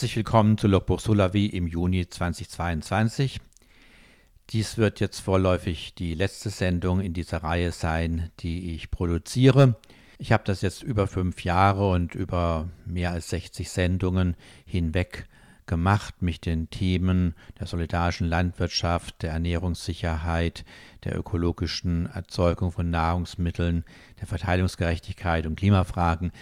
Herzlich willkommen zu Logbuch Solavi im Juni 2022. Dies wird jetzt vorläufig die letzte Sendung in dieser Reihe sein, die ich produziere. Ich habe das jetzt über fünf Jahre und über mehr als 60 Sendungen hinweg gemacht, mich den Themen der solidarischen Landwirtschaft, der Ernährungssicherheit, der ökologischen Erzeugung von Nahrungsmitteln, der Verteilungsgerechtigkeit und Klimafragen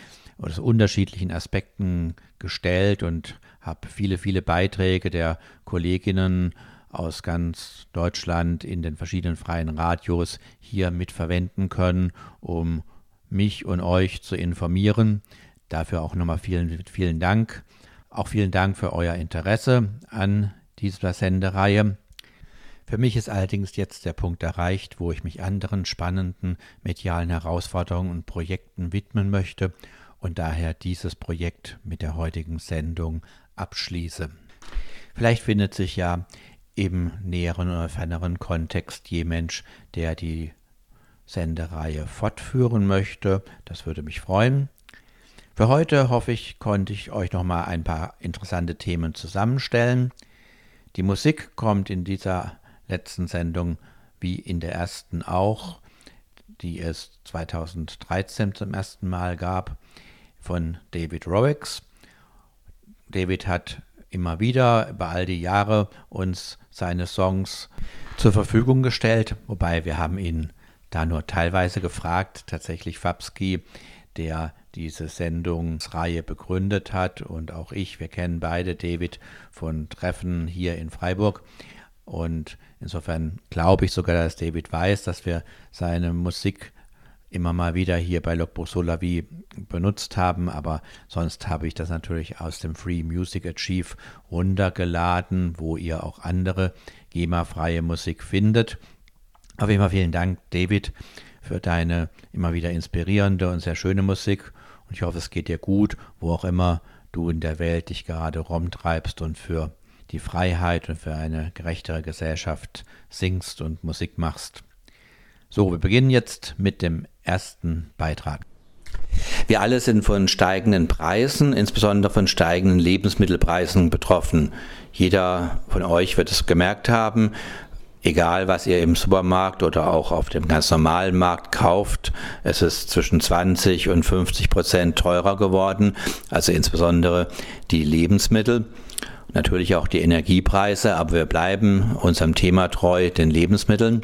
aus unterschiedlichen Aspekten gestellt und habe viele, viele Beiträge der Kolleginnen aus ganz Deutschland in den verschiedenen freien Radios hier mitverwenden können, um mich und euch zu informieren. Dafür auch nochmal vielen, vielen Dank. Auch vielen Dank für euer Interesse an dieser Sendereihe. Für mich ist allerdings jetzt der Punkt erreicht, wo ich mich anderen spannenden medialen Herausforderungen und Projekten widmen möchte und daher dieses Projekt mit der heutigen Sendung abschließe. Vielleicht findet sich ja im näheren oder ferneren Kontext je Mensch, der die Sendereihe fortführen möchte. Das würde mich freuen. Für heute hoffe ich, konnte ich euch noch mal ein paar interessante Themen zusammenstellen. Die Musik kommt in dieser letzten Sendung wie in der ersten auch, die es 2013 zum ersten Mal gab, von David Rowex. David hat immer wieder über all die Jahre uns seine Songs zur Verfügung gestellt, wobei wir haben ihn da nur teilweise gefragt. Tatsächlich Fabski, der diese Sendungsreihe begründet hat und auch ich, wir kennen beide David von Treffen hier in Freiburg. Und insofern glaube ich sogar, dass David weiß, dass wir seine Musik immer mal wieder hier bei Logbuch Solavi benutzt haben, aber sonst habe ich das natürlich aus dem Free Music Archive runtergeladen, wo ihr auch andere GEMA-freie Musik findet. Auf jeden Fall vielen Dank, David, für deine immer wieder inspirierende und sehr schöne Musik. Und ich hoffe, es geht dir gut, wo auch immer du in der Welt dich gerade rumtreibst und für die Freiheit und für eine gerechtere Gesellschaft singst und Musik machst. So, wir beginnen jetzt mit dem ersten Beitrag. Wir alle sind von steigenden Preisen, insbesondere von steigenden Lebensmittelpreisen betroffen. Jeder von euch wird es gemerkt haben, egal was ihr im Supermarkt oder auch auf dem ganz normalen Markt kauft, es ist zwischen 20 und 50 Prozent teurer geworden, also insbesondere die Lebensmittel. Natürlich auch die Energiepreise, aber wir bleiben unserem Thema treu, den Lebensmitteln.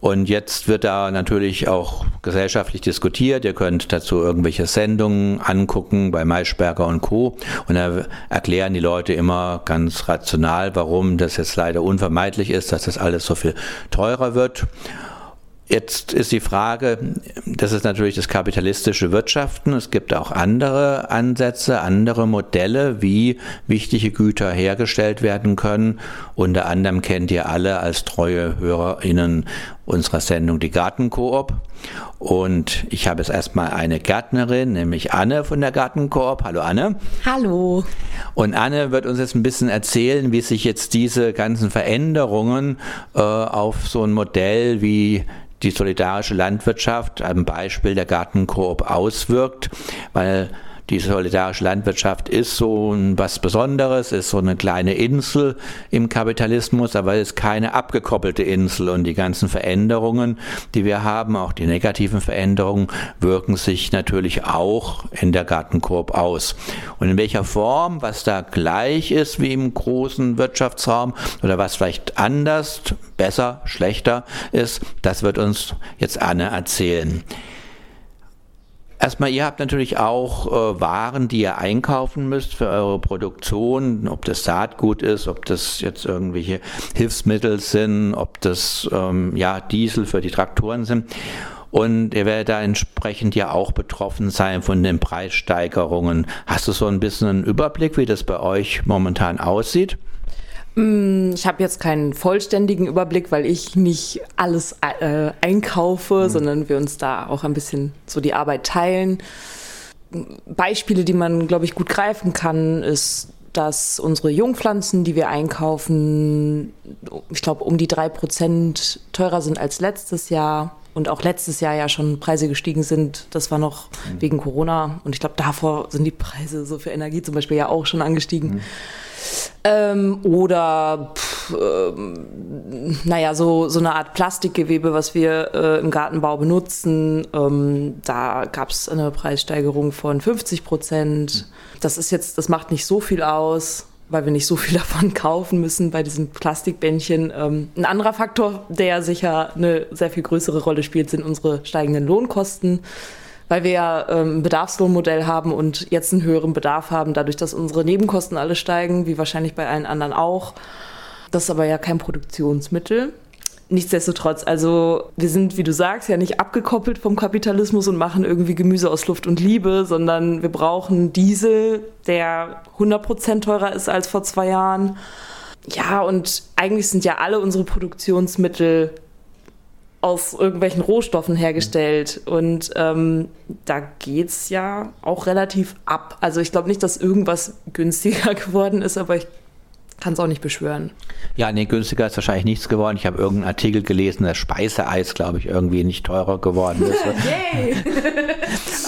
Und jetzt wird da natürlich auch gesellschaftlich diskutiert. Ihr könnt dazu irgendwelche Sendungen angucken bei Maischberger und Co. Und da erklären die Leute immer ganz rational, warum das jetzt leider unvermeidlich ist, dass das alles so viel teurer wird. Jetzt ist die Frage, das ist natürlich das kapitalistische Wirtschaften. Es gibt auch andere Ansätze, andere Modelle, wie wichtige Güter hergestellt werden können. Unter anderem kennt ihr alle als treue HörerInnen unserer Sendung die Gartenkoop. Und ich habe jetzt erstmal eine Gärtnerin, nämlich Anne von der Gartenkoop. Hallo Anne. Hallo. Und Anne wird uns jetzt ein bisschen erzählen, wie sich jetzt diese ganzen Veränderungen äh, auf so ein Modell wie die solidarische Landwirtschaft am Beispiel der Gartenkoop auswirkt, weil die solidarische Landwirtschaft ist so was Besonderes, ist so eine kleine Insel im Kapitalismus, aber es ist keine abgekoppelte Insel und die ganzen Veränderungen, die wir haben, auch die negativen Veränderungen, wirken sich natürlich auch in der Gartenkorb aus. Und in welcher Form, was da gleich ist wie im großen Wirtschaftsraum oder was vielleicht anders, besser, schlechter ist, das wird uns jetzt Anne erzählen. Erstmal, ihr habt natürlich auch äh, Waren, die ihr einkaufen müsst für eure Produktion, ob das Saatgut ist, ob das jetzt irgendwelche Hilfsmittel sind, ob das ähm, ja Diesel für die Traktoren sind. und ihr werdet da entsprechend ja auch betroffen sein von den Preissteigerungen. Hast du so ein bisschen einen Überblick, wie das bei euch momentan aussieht? Mm, ich habe jetzt keinen vollständigen Überblick, weil ich nicht alles äh, einkaufe, mhm. sondern wir uns da auch ein bisschen so die Arbeit teilen. Beispiele, die man, glaube ich, gut greifen kann, ist, dass unsere Jungpflanzen, die wir einkaufen, ich glaube, um die drei Prozent teurer sind als letztes Jahr und auch letztes Jahr ja schon Preise gestiegen sind. Das war noch mhm. wegen Corona und ich glaube, davor sind die Preise so für Energie zum Beispiel ja auch schon angestiegen. Mhm. Ähm, oder pff, ähm, naja, so, so eine Art Plastikgewebe, was wir äh, im Gartenbau benutzen. Ähm, da gab es eine Preissteigerung von 50 Prozent. Das ist jetzt, das macht nicht so viel aus weil wir nicht so viel davon kaufen müssen bei diesem Plastikbändchen. Ähm, ein anderer Faktor, der sicher eine sehr viel größere Rolle spielt, sind unsere steigenden Lohnkosten weil wir ja ähm, ein Bedarfslohnmodell haben und jetzt einen höheren Bedarf haben, dadurch, dass unsere Nebenkosten alle steigen, wie wahrscheinlich bei allen anderen auch. Das ist aber ja kein Produktionsmittel. Nichtsdestotrotz, also wir sind, wie du sagst, ja nicht abgekoppelt vom Kapitalismus und machen irgendwie Gemüse aus Luft und Liebe, sondern wir brauchen Diesel, der 100% teurer ist als vor zwei Jahren. Ja, und eigentlich sind ja alle unsere Produktionsmittel aus irgendwelchen Rohstoffen hergestellt. Und ähm, da geht es ja auch relativ ab. Also ich glaube nicht, dass irgendwas günstiger geworden ist, aber ich kann es auch nicht beschwören. Ja, nee, günstiger ist wahrscheinlich nichts geworden. Ich habe irgendeinen Artikel gelesen, dass Speiseeis, glaube ich, irgendwie nicht teurer geworden ist.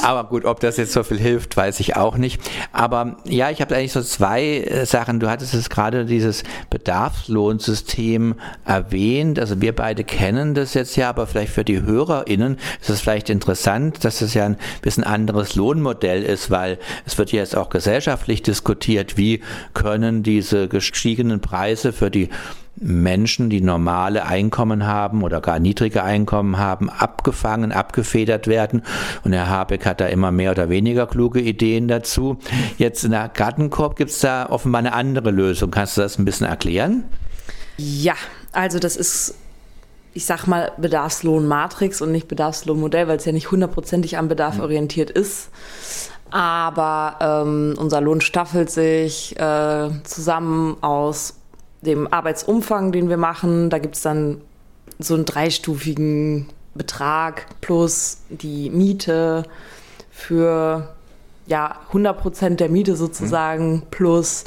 Aber gut, ob das jetzt so viel hilft, weiß ich auch nicht. Aber ja, ich habe eigentlich so zwei äh, Sachen. Du hattest es gerade dieses Bedarfslohnsystem erwähnt. Also wir beide kennen das jetzt ja, aber vielleicht für die HörerInnen ist es vielleicht interessant, dass es ja ein bisschen anderes Lohnmodell ist, weil es wird ja jetzt auch gesellschaftlich diskutiert, wie können diese gestiegenen Preise für die Menschen, die normale Einkommen haben oder gar niedrige Einkommen haben, abgefangen, abgefedert werden. Und Herr Habeck hat da immer mehr oder weniger kluge Ideen dazu. Jetzt in der Gartenkorb gibt es da offenbar eine andere Lösung. Kannst du das ein bisschen erklären? Ja, also das ist ich sag mal, Bedarfslohnmatrix und nicht Bedarfslohnmodell, weil es ja nicht hundertprozentig am Bedarf mhm. orientiert ist. Aber ähm, unser Lohn staffelt sich äh, zusammen aus dem Arbeitsumfang, den wir machen. Da gibt es dann so einen dreistufigen Betrag plus die Miete für ja, 100 Prozent der Miete sozusagen mhm. plus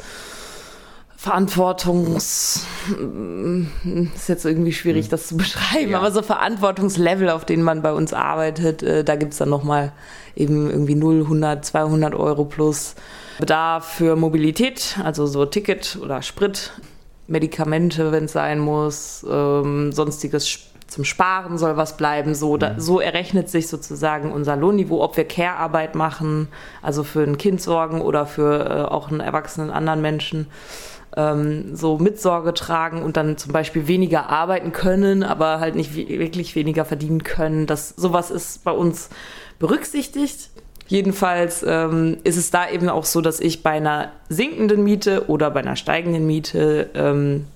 Verantwortungs ist jetzt irgendwie schwierig, mhm. das zu beschreiben, ja. aber so Verantwortungslevel, auf denen man bei uns arbeitet, äh, da gibt es dann nochmal eben irgendwie 0, 100, 200 Euro plus Bedarf für Mobilität, also so Ticket oder Sprit, Medikamente, wenn es sein muss, ähm, sonstiges zum Sparen soll was bleiben. So, da, mhm. so errechnet sich sozusagen unser Lohnniveau, ob wir Care-Arbeit machen, also für ein Kind sorgen oder für äh, auch einen erwachsenen anderen Menschen. Ähm, so Mitsorge tragen und dann zum Beispiel weniger arbeiten können, aber halt nicht wirklich weniger verdienen können. Das sowas ist bei uns berücksichtigt. Jedenfalls ähm, ist es da eben auch so, dass ich bei einer sinkenden Miete oder bei einer steigenden Miete ähm,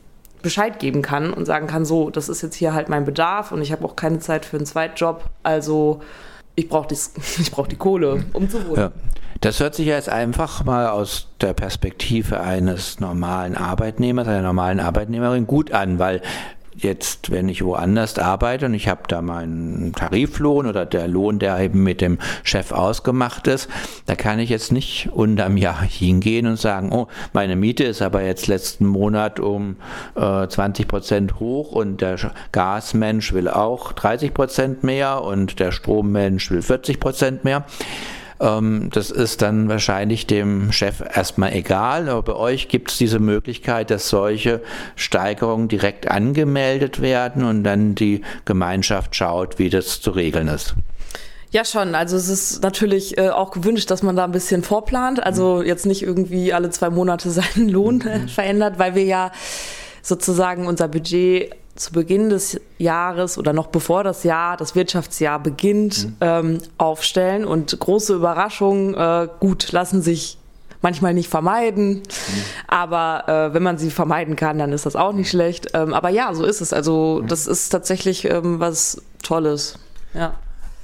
Bescheid geben kann und sagen kann, so, das ist jetzt hier halt mein Bedarf und ich habe auch keine Zeit für einen Zweitjob, also ich brauche brauch die Kohle, um zu wohnen. Ja. Das hört sich jetzt einfach mal aus der Perspektive eines normalen Arbeitnehmers, einer normalen Arbeitnehmerin gut an, weil jetzt, wenn ich woanders arbeite und ich habe da meinen Tariflohn oder der Lohn, der eben mit dem Chef ausgemacht ist, da kann ich jetzt nicht unterm Jahr hingehen und sagen, oh, meine Miete ist aber jetzt letzten Monat um äh, 20 Prozent hoch und der Gasmensch will auch 30 Prozent mehr und der Strommensch will 40 Prozent mehr. Ähm, das ist dann wahrscheinlich dem Chef erstmal egal, aber bei euch gibt es diese Möglichkeit, dass solche Steigerungen direkt angemeldet werden und dann die Gemeinschaft schaut, wie das zu regeln ist. Ja, schon. Also es ist natürlich äh, auch gewünscht, dass man da ein bisschen vorplant. Also mhm. jetzt nicht irgendwie alle zwei Monate seinen Lohn äh, verändert, weil wir ja sozusagen unser Budget zu Beginn des Jahres oder noch bevor das Jahr, das Wirtschaftsjahr beginnt, mhm. ähm, aufstellen. Und große Überraschungen, äh, gut, lassen sich manchmal nicht vermeiden. Mhm. Aber äh, wenn man sie vermeiden kann, dann ist das auch nicht schlecht. Ähm, aber ja, so ist es. Also mhm. das ist tatsächlich ähm, was Tolles. Ja.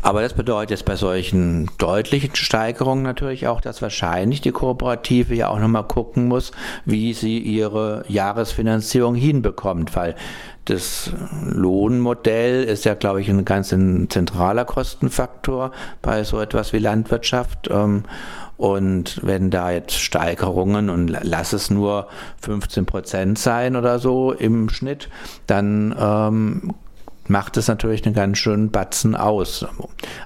Aber das bedeutet jetzt bei solchen deutlichen Steigerungen natürlich auch, dass wahrscheinlich die Kooperative ja auch nochmal gucken muss, wie sie ihre Jahresfinanzierung hinbekommt, weil das Lohnmodell ist ja, glaube ich, ein ganz zentraler Kostenfaktor bei so etwas wie Landwirtschaft. Ähm, und wenn da jetzt Steigerungen und lass es nur 15 Prozent sein oder so im Schnitt, dann ähm, macht es natürlich einen ganz schönen Batzen aus.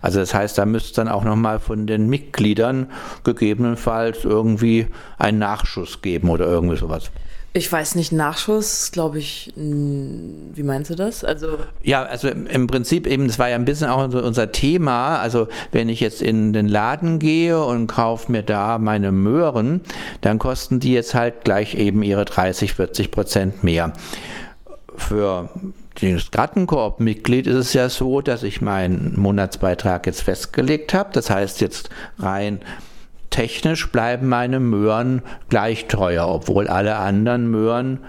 Also das heißt, da müsste dann auch nochmal von den Mitgliedern gegebenenfalls irgendwie einen Nachschuss geben oder irgendwie sowas. Ich weiß nicht, Nachschuss, glaube ich, wie meinst du das? Also ja, also im Prinzip eben, das war ja ein bisschen auch unser Thema. Also wenn ich jetzt in den Laden gehe und kaufe mir da meine Möhren, dann kosten die jetzt halt gleich eben ihre 30, 40 Prozent mehr. Für das Gartenkoop-Mitglied ist es ja so, dass ich meinen Monatsbeitrag jetzt festgelegt habe. Das heißt jetzt rein technisch bleiben meine Möhren gleich teuer, obwohl alle anderen Möhren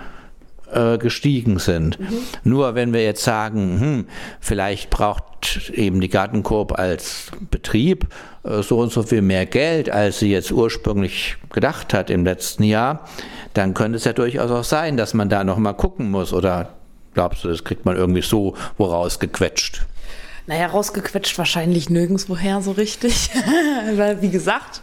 äh, gestiegen sind. Mhm. Nur wenn wir jetzt sagen, hm, vielleicht braucht eben die Gartenkorb als Betrieb äh, so und so viel mehr Geld, als sie jetzt ursprünglich gedacht hat im letzten Jahr, dann könnte es ja durchaus auch sein, dass man da nochmal gucken muss. Oder glaubst du, das kriegt man irgendwie so woraus gequetscht? Naja, rausgequetscht wahrscheinlich nirgendwoher so richtig. Weil, wie gesagt,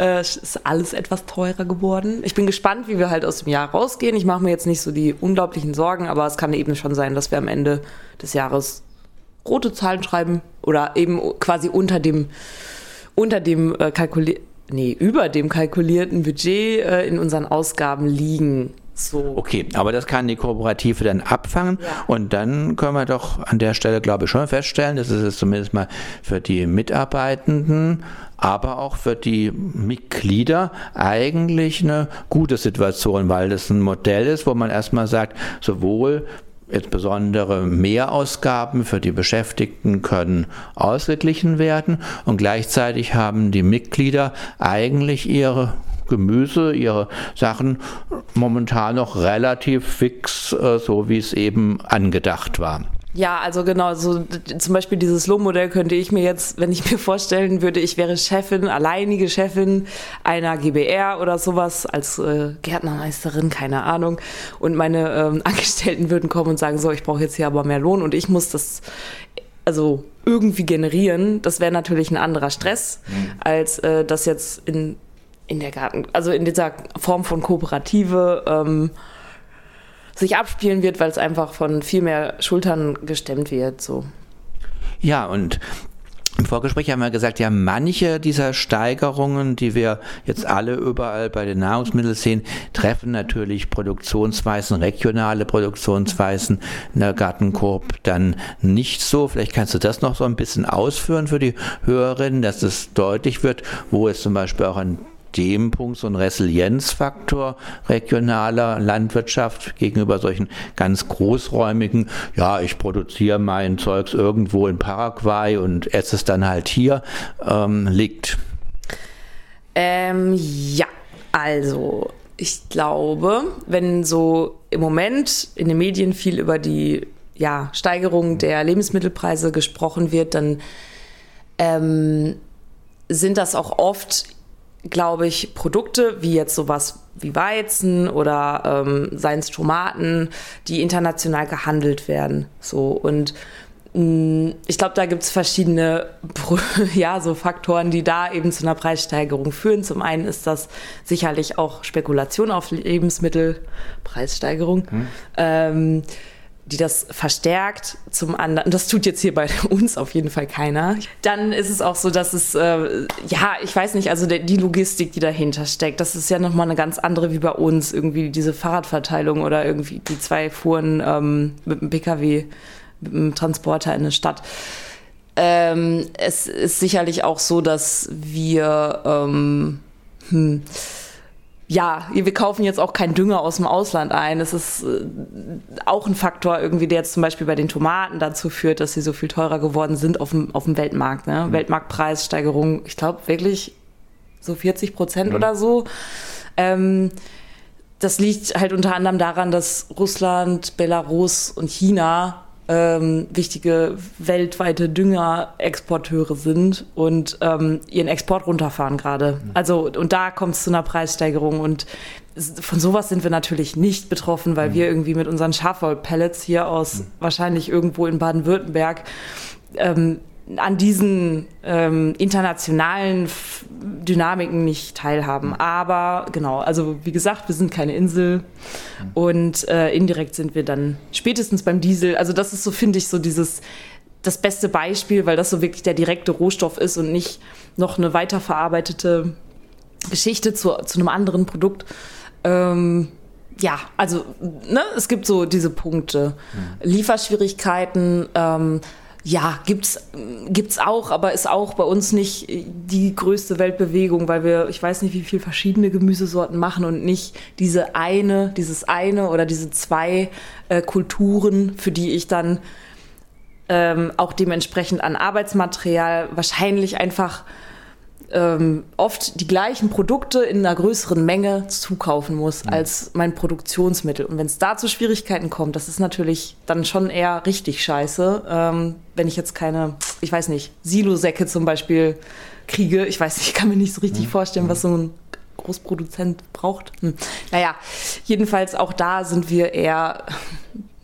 äh, ist alles etwas teurer geworden. Ich bin gespannt, wie wir halt aus dem Jahr rausgehen. Ich mache mir jetzt nicht so die unglaublichen Sorgen, aber es kann eben schon sein, dass wir am Ende des Jahres rote Zahlen schreiben oder eben quasi unter dem, unter dem äh, kalkulierten, nee, über dem kalkulierten Budget äh, in unseren Ausgaben liegen. So. Okay, aber das kann die Kooperative dann abfangen ja. und dann können wir doch an der Stelle, glaube ich, schon feststellen, dass es zumindest mal für die Mitarbeitenden, aber auch für die Mitglieder eigentlich eine gute Situation, weil das ein Modell ist, wo man erstmal sagt, sowohl jetzt besondere Mehrausgaben für die Beschäftigten können ausgeglichen werden und gleichzeitig haben die Mitglieder eigentlich ihre Gemüse, ihre Sachen momentan noch relativ fix, äh, so wie es eben angedacht war. Ja, also genau, so zum Beispiel dieses Lohnmodell könnte ich mir jetzt, wenn ich mir vorstellen würde, ich wäre Chefin, alleinige Chefin einer GBR oder sowas als äh, Gärtnermeisterin, keine Ahnung, und meine ähm, Angestellten würden kommen und sagen, so, ich brauche jetzt hier aber mehr Lohn und ich muss das also irgendwie generieren. Das wäre natürlich ein anderer Stress, mhm. als äh, das jetzt in in der Garten, also in dieser Form von Kooperative ähm, sich abspielen wird, weil es einfach von viel mehr Schultern gestemmt wird. So. Ja, und im Vorgespräch haben wir gesagt, ja, manche dieser Steigerungen, die wir jetzt alle überall bei den Nahrungsmitteln sehen, treffen natürlich Produktionsweisen, regionale Produktionsweisen in der Gartenkorb dann nicht so. Vielleicht kannst du das noch so ein bisschen ausführen für die Hörerinnen, dass es deutlich wird, wo es zum Beispiel auch an dem Punkt so ein Resilienzfaktor regionaler Landwirtschaft gegenüber solchen ganz großräumigen, ja, ich produziere mein Zeugs irgendwo in Paraguay und esse es dann halt hier, ähm, liegt? Ähm, ja, also ich glaube, wenn so im Moment in den Medien viel über die ja, Steigerung der Lebensmittelpreise gesprochen wird, dann ähm, sind das auch oft glaube ich, Produkte wie jetzt sowas wie Weizen oder ähm, seien es Tomaten, die international gehandelt werden. So und mh, mm, ich glaube, da gibt es verschiedene ja, so Faktoren, die da eben zu einer Preissteigerung führen. Zum einen ist das sicherlich auch Spekulation auf Lebensmittel, Preissteigerung. Hm. Ähm, die das verstärkt. Zum anderen, das tut jetzt hier bei uns auf jeden Fall keiner. Dann ist es auch so, dass es, äh, ja, ich weiß nicht, also der, die Logistik, die dahinter steckt, das ist ja nochmal eine ganz andere wie bei uns. Irgendwie diese Fahrradverteilung oder irgendwie die zwei Fuhren ähm, mit dem Pkw, mit dem Transporter in eine Stadt. Ähm, es ist sicherlich auch so, dass wir, ähm, hm, ja, wir kaufen jetzt auch keinen Dünger aus dem Ausland ein. Das ist äh, auch ein Faktor irgendwie, der jetzt zum Beispiel bei den Tomaten dazu führt, dass sie so viel teurer geworden sind auf dem, auf dem Weltmarkt. Ne? Mhm. Weltmarktpreissteigerung, ich glaube wirklich so 40 Prozent mhm. oder so. Ähm, das liegt halt unter anderem daran, dass Russland, Belarus und China ähm, wichtige weltweite Düngerexporteure sind und ähm, ihren Export runterfahren gerade. Also und da kommt es zu einer Preissteigerung und von sowas sind wir natürlich nicht betroffen, weil mhm. wir irgendwie mit unseren Schafwollpellets hier aus mhm. wahrscheinlich irgendwo in Baden-Württemberg ähm, an diesen ähm, internationalen Dynamiken nicht teilhaben. Mhm. Aber genau, also wie gesagt, wir sind keine Insel mhm. und äh, indirekt sind wir dann spätestens beim Diesel. Also das ist so, finde ich, so dieses das beste Beispiel, weil das so wirklich der direkte Rohstoff ist und nicht noch eine weiterverarbeitete Geschichte zu, zu einem anderen Produkt. Ähm, ja, also ne, es gibt so diese Punkte. Mhm. Lieferschwierigkeiten, ähm, ja, gibt's gibt's auch, aber ist auch bei uns nicht die größte Weltbewegung, weil wir, ich weiß nicht, wie viele verschiedene Gemüsesorten machen und nicht diese eine, dieses eine oder diese zwei äh, Kulturen, für die ich dann ähm, auch dementsprechend an Arbeitsmaterial wahrscheinlich einfach ähm, oft die gleichen Produkte in einer größeren Menge zukaufen muss mhm. als mein Produktionsmittel. Und wenn es da zu Schwierigkeiten kommt, das ist natürlich dann schon eher richtig scheiße. Ähm, wenn ich jetzt keine, ich weiß nicht, Silosäcke zum Beispiel kriege, ich weiß nicht, ich kann mir nicht so richtig mhm. vorstellen, was so ein Großproduzent braucht. Hm. Naja, jedenfalls auch da sind wir eher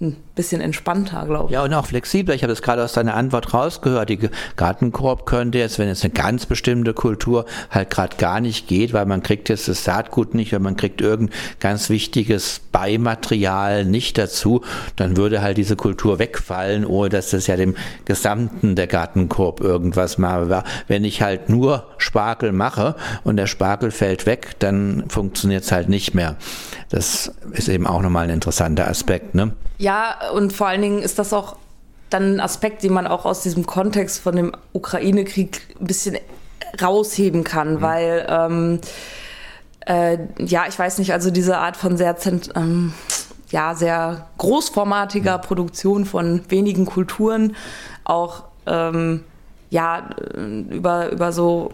ein bisschen entspannter, glaube ich. Ja, und auch flexibler. Ich habe das gerade aus deiner Antwort rausgehört. Die Gartenkorb könnte jetzt, wenn jetzt eine ganz bestimmte Kultur halt gerade gar nicht geht, weil man kriegt jetzt das Saatgut nicht, weil man kriegt irgendein ganz wichtiges Beimaterial nicht dazu, dann würde halt diese Kultur wegfallen, ohne dass das ja dem Gesamten der Gartenkorb irgendwas mal Wenn ich halt nur Spargel mache und der Spargel fällt weg, dann funktioniert es halt nicht mehr. Das ist eben auch nochmal ein interessanter Aspekt, ne? Ja, und vor allen Dingen ist das auch dann ein Aspekt, den man auch aus diesem Kontext von dem Ukraine-Krieg ein bisschen rausheben kann, mhm. weil ähm, äh, ja, ich weiß nicht, also diese Art von sehr ähm, ja, sehr großformatiger mhm. Produktion von wenigen Kulturen auch ähm, ja, äh, über, über so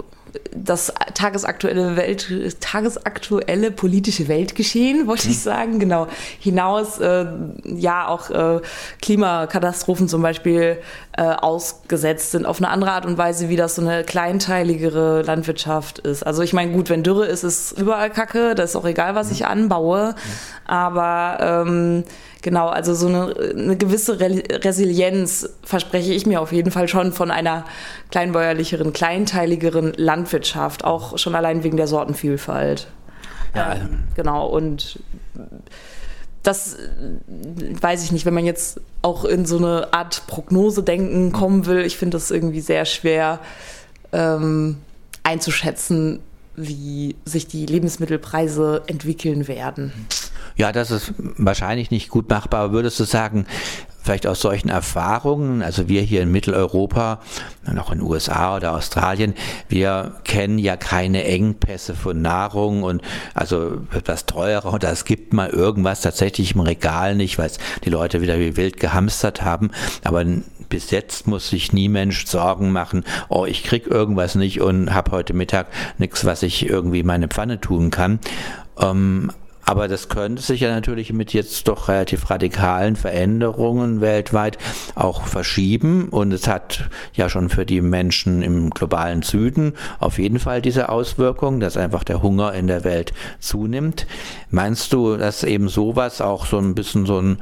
das tagesaktuelle Welt, tagesaktuelle politische Weltgeschehen, wollte ich mhm. sagen, genau, hinaus äh, ja auch äh, Klimakatastrophen zum Beispiel äh, ausgesetzt sind, auf eine andere Art und Weise, wie das so eine kleinteiligere Landwirtschaft ist. Also ich meine, gut, wenn Dürre ist, ist überall Kacke, das ist auch egal, was ich anbaue, aber ähm, genau, also so eine, eine gewisse Re Resilienz verspreche ich mir auf jeden Fall schon von einer kleinbäuerlicheren, kleinteiligeren Landwirtschaft, auch schon allein wegen der Sortenvielfalt. Ja, ähm, genau, und das weiß ich nicht, wenn man jetzt auch in so eine Art Prognose-Denken kommen will, ich finde das irgendwie sehr schwer ähm, einzuschätzen, wie sich die Lebensmittelpreise entwickeln werden. Ja, das ist wahrscheinlich nicht gut machbar. Würdest du sagen, vielleicht aus solchen Erfahrungen, also wir hier in Mitteleuropa, noch in USA oder Australien, wir kennen ja keine Engpässe von Nahrung und also etwas teurer oder es gibt mal irgendwas tatsächlich im Regal nicht, weil die Leute wieder wie wild gehamstert haben. Aber bis jetzt muss sich nie Mensch Sorgen machen, oh, ich krieg irgendwas nicht und habe heute Mittag nichts, was ich irgendwie meine Pfanne tun kann. Ähm, aber das könnte sich ja natürlich mit jetzt doch relativ radikalen Veränderungen weltweit auch verschieben. Und es hat ja schon für die Menschen im globalen Süden auf jeden Fall diese Auswirkung, dass einfach der Hunger in der Welt zunimmt. Meinst du, dass eben sowas auch so ein bisschen so ein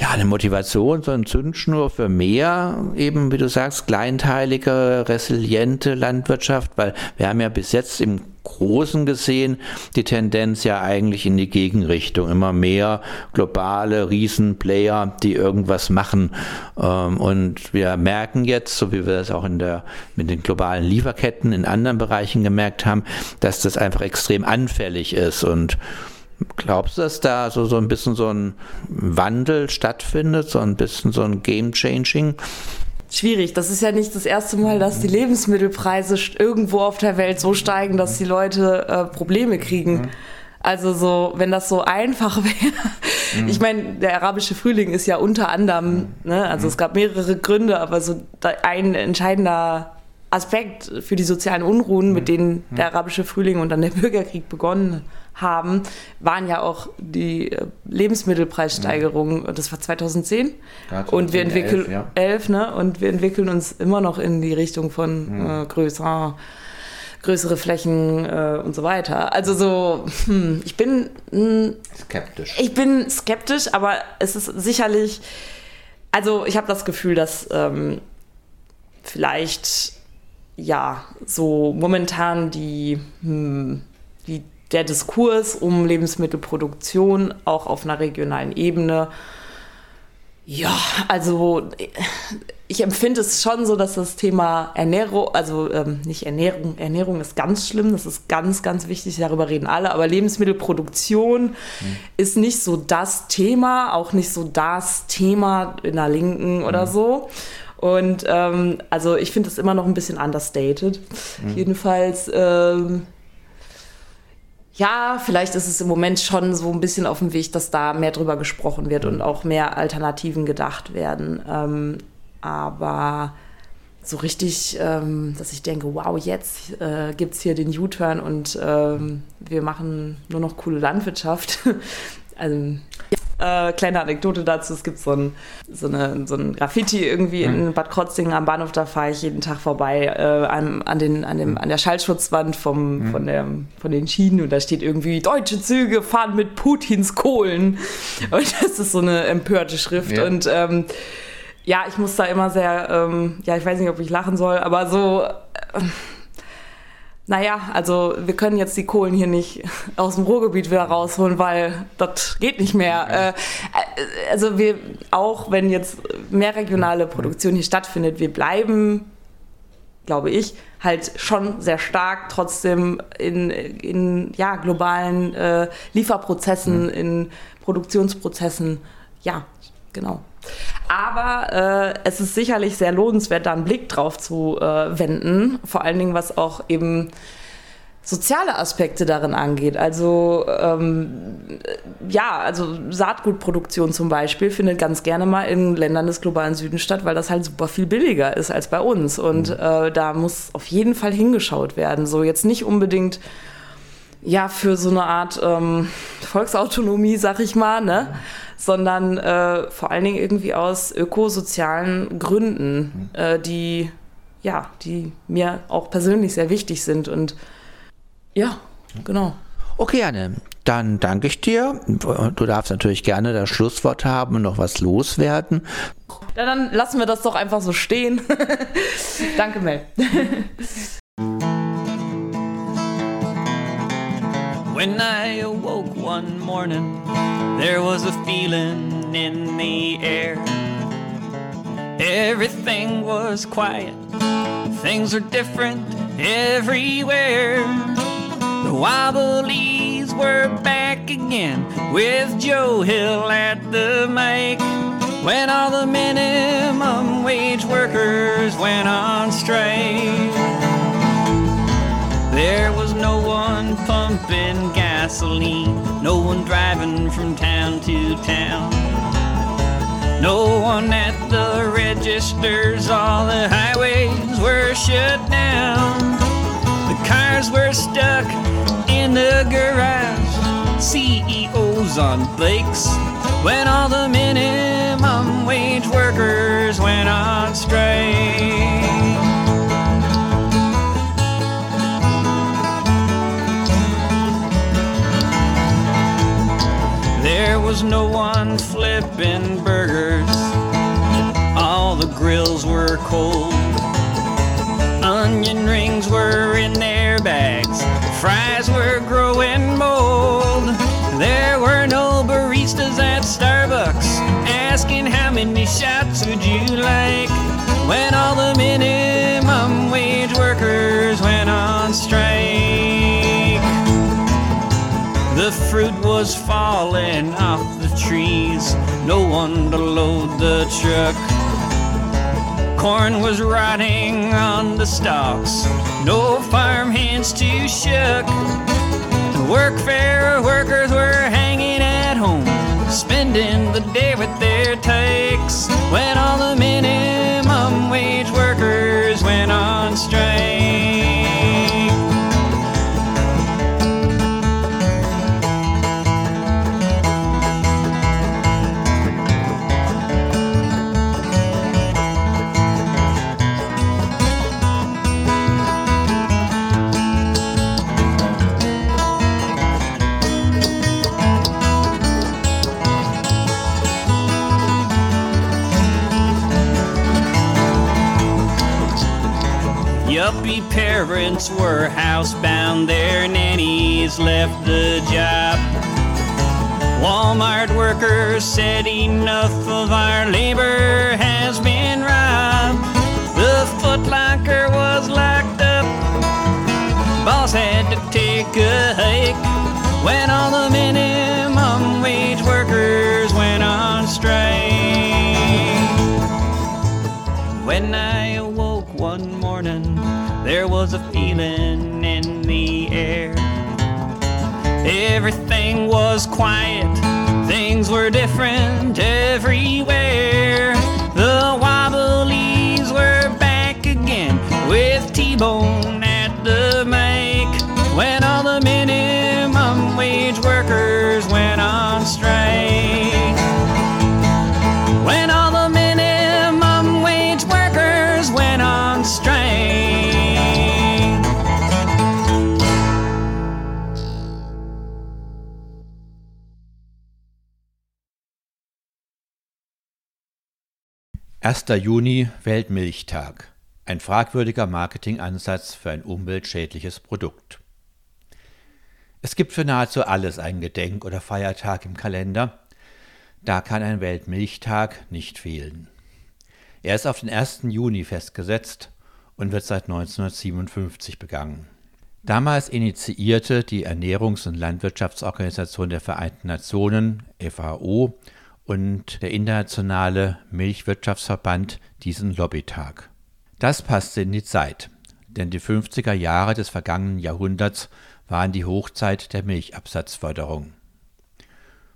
ja, eine Motivation, so ein Zündschnur für mehr, eben wie du sagst, kleinteilige, resiliente Landwirtschaft, weil wir haben ja bis jetzt im Großen gesehen die Tendenz ja eigentlich in die Gegenrichtung. Immer mehr globale Riesenplayer, die irgendwas machen. Ähm, und wir merken jetzt, so wie wir das auch in der, mit den globalen Lieferketten in anderen Bereichen gemerkt haben, dass das einfach extrem anfällig ist und Glaubst du, dass da so, so ein bisschen so ein Wandel stattfindet, so ein bisschen so ein Game-Changing? Schwierig. Das ist ja nicht das erste Mal, dass die Lebensmittelpreise irgendwo auf der Welt so steigen, dass die Leute äh, Probleme kriegen. Also so, wenn das so einfach wäre. Ich meine, der arabische Frühling ist ja unter anderem, ne, also es gab mehrere Gründe, aber so ein entscheidender Aspekt für die sozialen Unruhen, mit denen der arabische Frühling und dann der Bürgerkrieg begonnen haben, waren ja auch die äh, Lebensmittelpreissteigerungen. Das war 2010. Ja, und wir 2011, entwickeln ja. 11, ne? Und wir entwickeln uns immer noch in die Richtung von äh, größer, größere Flächen äh, und so weiter. Also so, hm, ich bin mh, Skeptisch. ich bin skeptisch, aber es ist sicherlich, also ich habe das Gefühl, dass ähm, vielleicht ja so momentan die, hm, die der Diskurs um Lebensmittelproduktion auch auf einer regionalen Ebene ja, also ich empfinde es schon so, dass das Thema Ernährung, also ähm, nicht Ernährung, Ernährung ist ganz schlimm, das ist ganz, ganz wichtig, darüber reden alle, aber Lebensmittelproduktion ist nicht so das Thema, auch nicht so das Thema in der Linken oder so. Und ähm, also ich finde es immer noch ein bisschen understated. Jedenfalls, ähm, ja, vielleicht ist es im Moment schon so ein bisschen auf dem Weg, dass da mehr drüber gesprochen wird und auch mehr Alternativen gedacht werden. Ähm, aber so richtig, ähm, dass ich denke, wow, jetzt äh, gibt es hier den U-Turn und ähm, wir machen nur noch coole Landwirtschaft. also, äh, kleine Anekdote dazu, es gibt so ein, so eine, so ein Graffiti irgendwie in Bad Krotzingen am Bahnhof, da fahre ich jeden Tag vorbei äh, an, an, den, an, dem, an der Schallschutzwand vom, von, der, von den Schienen und da steht irgendwie, deutsche Züge fahren mit Putins Kohlen. Und das ist so eine empörte Schrift Ja. und ähm, ja, ich muss da immer sehr, ähm, ja, ich weiß nicht, ob ich lachen soll, aber so, äh, naja, also wir können jetzt die Kohlen hier nicht aus dem Ruhrgebiet wieder rausholen, weil das geht nicht mehr. Äh, äh, also wir, auch wenn jetzt mehr regionale Produktion hier stattfindet, wir bleiben, glaube ich, halt schon sehr stark trotzdem in, in ja, globalen äh, Lieferprozessen, in Produktionsprozessen. Ja, genau. Aber äh, es ist sicherlich sehr lohnenswert, da einen Blick drauf zu äh, wenden, vor allen Dingen was auch eben soziale Aspekte darin angeht. Also ähm, ja, also Saatgutproduktion zum Beispiel findet ganz gerne mal in Ländern des globalen Südens statt, weil das halt super viel billiger ist als bei uns. Und äh, da muss auf jeden Fall hingeschaut werden. So jetzt nicht unbedingt ja für so eine Art ähm, Volksautonomie, sag ich mal, ne? sondern äh, vor allen Dingen irgendwie aus ökosozialen Gründen, äh, die ja, die mir auch persönlich sehr wichtig sind und ja, genau. Okay, Anne, dann danke ich dir. Du darfst natürlich gerne das Schlusswort haben und noch was loswerden. Ja, dann lassen wir das doch einfach so stehen. Danke, Mel. When I awoke one morning, there was a feeling in the air. Everything was quiet, things were different everywhere. The Wobblies were back again with Joe Hill at the mic. When all the minimum wage workers went on strike. There was no one pumping gasoline, no one driving from town to town. No one at the registers, all the highways were shut down. The cars were stuck in the garage, CEOs on bikes. When all the minimum wage workers went on strike. Was no one flipping burgers. All the grills were cold. Onion rings were in their bags. Fries were growing mold. There were no baristas at Starbucks asking how many shots would you like when all the falling off the trees, no one to load the truck. Corn was rotting on the stalks, no farm hands to shuck. The workfare workers were hanging at home, spending the day with their takes. When all the minimum wage workers went on strike. Parents were housebound, their nannies left the job. Walmart workers said enough of our labor has been robbed. The footlocker was locked up. Boss had to take a hike when all the minimum wage workers went on strike. When I awoke one morning, there was a feeling in the air. Everything was quiet, things were different everywhere. The Wobblies were back again with T Bone at the mic when all the minimum wage workers went on strike. 1. Juni Weltmilchtag. Ein fragwürdiger Marketingansatz für ein umweltschädliches Produkt. Es gibt für nahezu alles einen Gedenk- oder Feiertag im Kalender. Da kann ein Weltmilchtag nicht fehlen. Er ist auf den 1. Juni festgesetzt und wird seit 1957 begangen. Damals initiierte die Ernährungs- und Landwirtschaftsorganisation der Vereinten Nationen, FAO, und der Internationale Milchwirtschaftsverband diesen Lobbytag. Das passte in die Zeit, denn die 50er Jahre des vergangenen Jahrhunderts waren die Hochzeit der Milchabsatzförderung.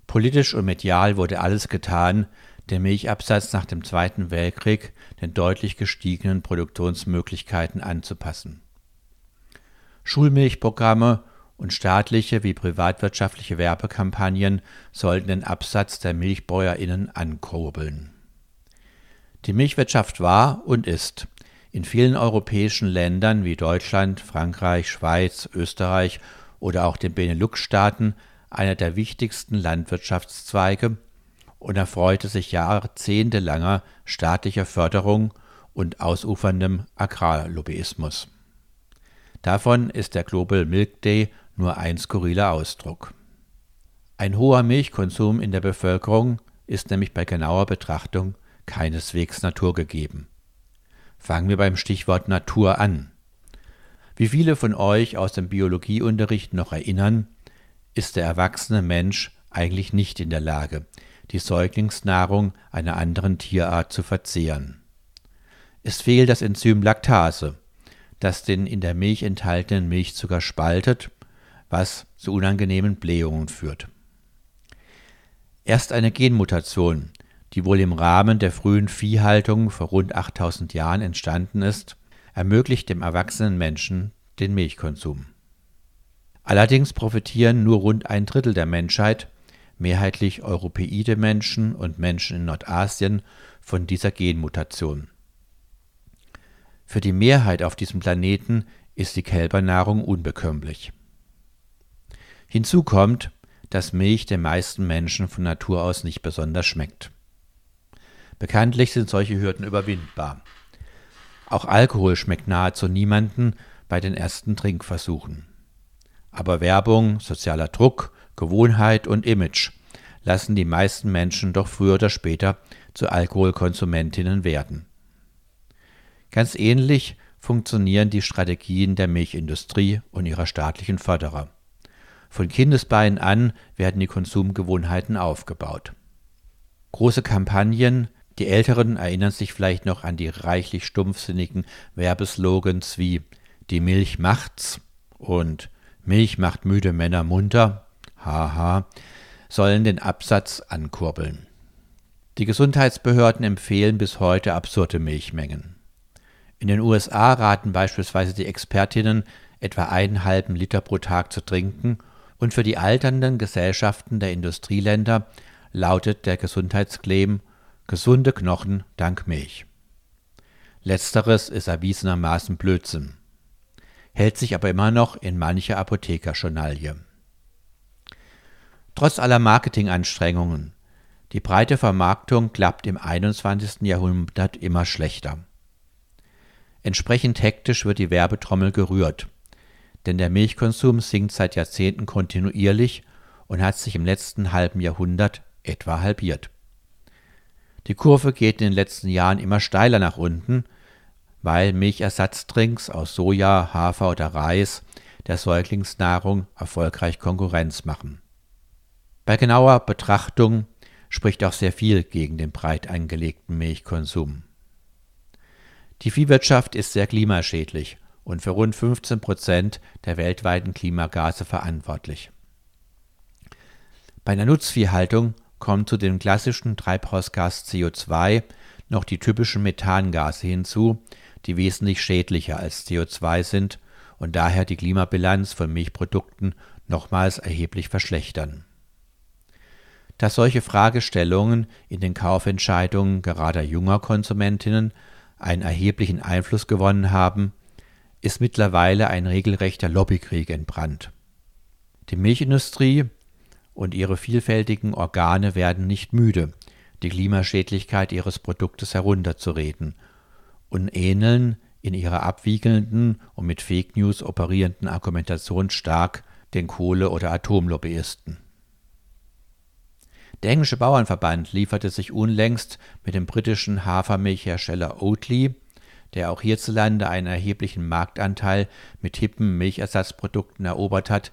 Politisch und medial wurde alles getan, den Milchabsatz nach dem Zweiten Weltkrieg den deutlich gestiegenen Produktionsmöglichkeiten anzupassen. Schulmilchprogramme und staatliche wie privatwirtschaftliche Werbekampagnen sollten den Absatz der Milchbäuerinnen ankurbeln. Die Milchwirtschaft war und ist in vielen europäischen Ländern wie Deutschland, Frankreich, Schweiz, Österreich oder auch den Benelux-Staaten einer der wichtigsten Landwirtschaftszweige und erfreute sich jahrzehntelanger staatlicher Förderung und ausuferndem Agrarlobbyismus. Davon ist der Global Milk Day nur ein skurriler Ausdruck. Ein hoher Milchkonsum in der Bevölkerung ist nämlich bei genauer Betrachtung keineswegs naturgegeben. Fangen wir beim Stichwort Natur an. Wie viele von euch aus dem Biologieunterricht noch erinnern, ist der erwachsene Mensch eigentlich nicht in der Lage, die Säuglingsnahrung einer anderen Tierart zu verzehren. Es fehlt das Enzym Laktase, das den in der Milch enthaltenen Milchzucker spaltet, was zu unangenehmen Blähungen führt. Erst eine Genmutation, die wohl im Rahmen der frühen Viehhaltung vor rund 8000 Jahren entstanden ist, ermöglicht dem erwachsenen Menschen den Milchkonsum. Allerdings profitieren nur rund ein Drittel der Menschheit, mehrheitlich europäide Menschen und Menschen in Nordasien, von dieser Genmutation. Für die Mehrheit auf diesem Planeten ist die Kälbernahrung unbekömmlich. Hinzu kommt, dass Milch den meisten Menschen von Natur aus nicht besonders schmeckt. Bekanntlich sind solche Hürden überwindbar. Auch Alkohol schmeckt nahezu niemanden bei den ersten Trinkversuchen. Aber Werbung, sozialer Druck, Gewohnheit und Image lassen die meisten Menschen doch früher oder später zu Alkoholkonsumentinnen werden. Ganz ähnlich funktionieren die Strategien der Milchindustrie und ihrer staatlichen Förderer. Von Kindesbeinen an werden die Konsumgewohnheiten aufgebaut. Große Kampagnen, die Älteren erinnern sich vielleicht noch an die reichlich stumpfsinnigen Werbeslogans wie Die Milch macht's und Milch macht müde Männer munter, haha, sollen den Absatz ankurbeln. Die Gesundheitsbehörden empfehlen bis heute absurde Milchmengen. In den USA raten beispielsweise die Expertinnen, etwa einen halben Liter pro Tag zu trinken, und für die alternden Gesellschaften der Industrieländer lautet der Gesundheitsclaim gesunde Knochen dank Milch. Letzteres ist erwiesenermaßen Blödsinn, hält sich aber immer noch in mancher Apothekerjournalie. Trotz aller Marketinganstrengungen, die breite Vermarktung klappt im 21. Jahrhundert immer schlechter. Entsprechend hektisch wird die Werbetrommel gerührt, denn der Milchkonsum sinkt seit Jahrzehnten kontinuierlich und hat sich im letzten halben Jahrhundert etwa halbiert. Die Kurve geht in den letzten Jahren immer steiler nach unten, weil Milchersatztrinks aus Soja, Hafer oder Reis der Säuglingsnahrung erfolgreich Konkurrenz machen. Bei genauer Betrachtung spricht auch sehr viel gegen den breit angelegten Milchkonsum. Die Viehwirtschaft ist sehr klimaschädlich und für rund 15 Prozent der weltweiten Klimagase verantwortlich. Bei der Nutzviehhaltung kommt zu dem klassischen Treibhausgas CO2 noch die typischen Methangase hinzu, die wesentlich schädlicher als CO2 sind und daher die Klimabilanz von Milchprodukten nochmals erheblich verschlechtern dass solche Fragestellungen in den Kaufentscheidungen gerade junger Konsumentinnen einen erheblichen Einfluss gewonnen haben, ist mittlerweile ein regelrechter Lobbykrieg entbrannt. Die Milchindustrie und ihre vielfältigen Organe werden nicht müde, die Klimaschädlichkeit ihres Produktes herunterzureden und ähneln in ihrer abwiegelnden und mit Fake News operierenden Argumentation stark den Kohle- oder Atomlobbyisten. Der englische Bauernverband lieferte sich unlängst mit dem britischen Hafermilchhersteller Oatly, der auch hierzulande einen erheblichen Marktanteil mit hippen Milchersatzprodukten erobert hat,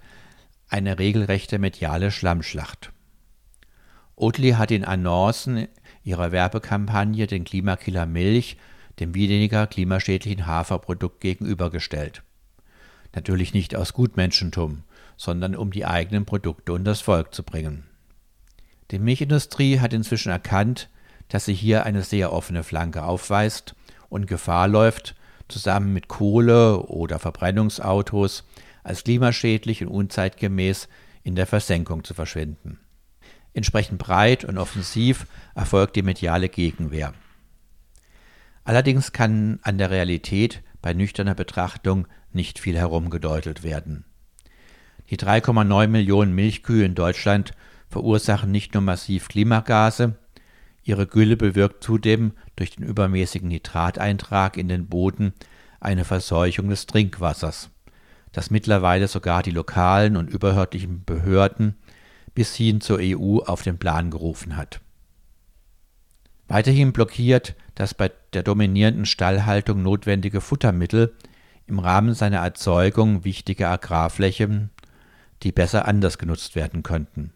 eine regelrechte mediale Schlammschlacht. Oatly hat in Annoncen ihrer Werbekampagne den Klimakiller Milch dem weniger klimaschädlichen Haferprodukt gegenübergestellt. Natürlich nicht aus Gutmenschentum, sondern um die eigenen Produkte unters Volk zu bringen. Die Milchindustrie hat inzwischen erkannt, dass sie hier eine sehr offene Flanke aufweist und Gefahr läuft, zusammen mit Kohle oder Verbrennungsautos als klimaschädlich und unzeitgemäß in der Versenkung zu verschwinden. Entsprechend breit und offensiv erfolgt die mediale Gegenwehr. Allerdings kann an der Realität bei nüchterner Betrachtung nicht viel herumgedeutet werden. Die 3,9 Millionen Milchkühe in Deutschland verursachen nicht nur massiv Klimagase, ihre Gülle bewirkt zudem durch den übermäßigen Nitrateintrag in den Boden eine Verseuchung des Trinkwassers, das mittlerweile sogar die lokalen und überhörtlichen Behörden bis hin zur EU auf den Plan gerufen hat. Weiterhin blockiert das bei der dominierenden Stallhaltung notwendige Futtermittel im Rahmen seiner Erzeugung wichtige Agrarflächen, die besser anders genutzt werden könnten.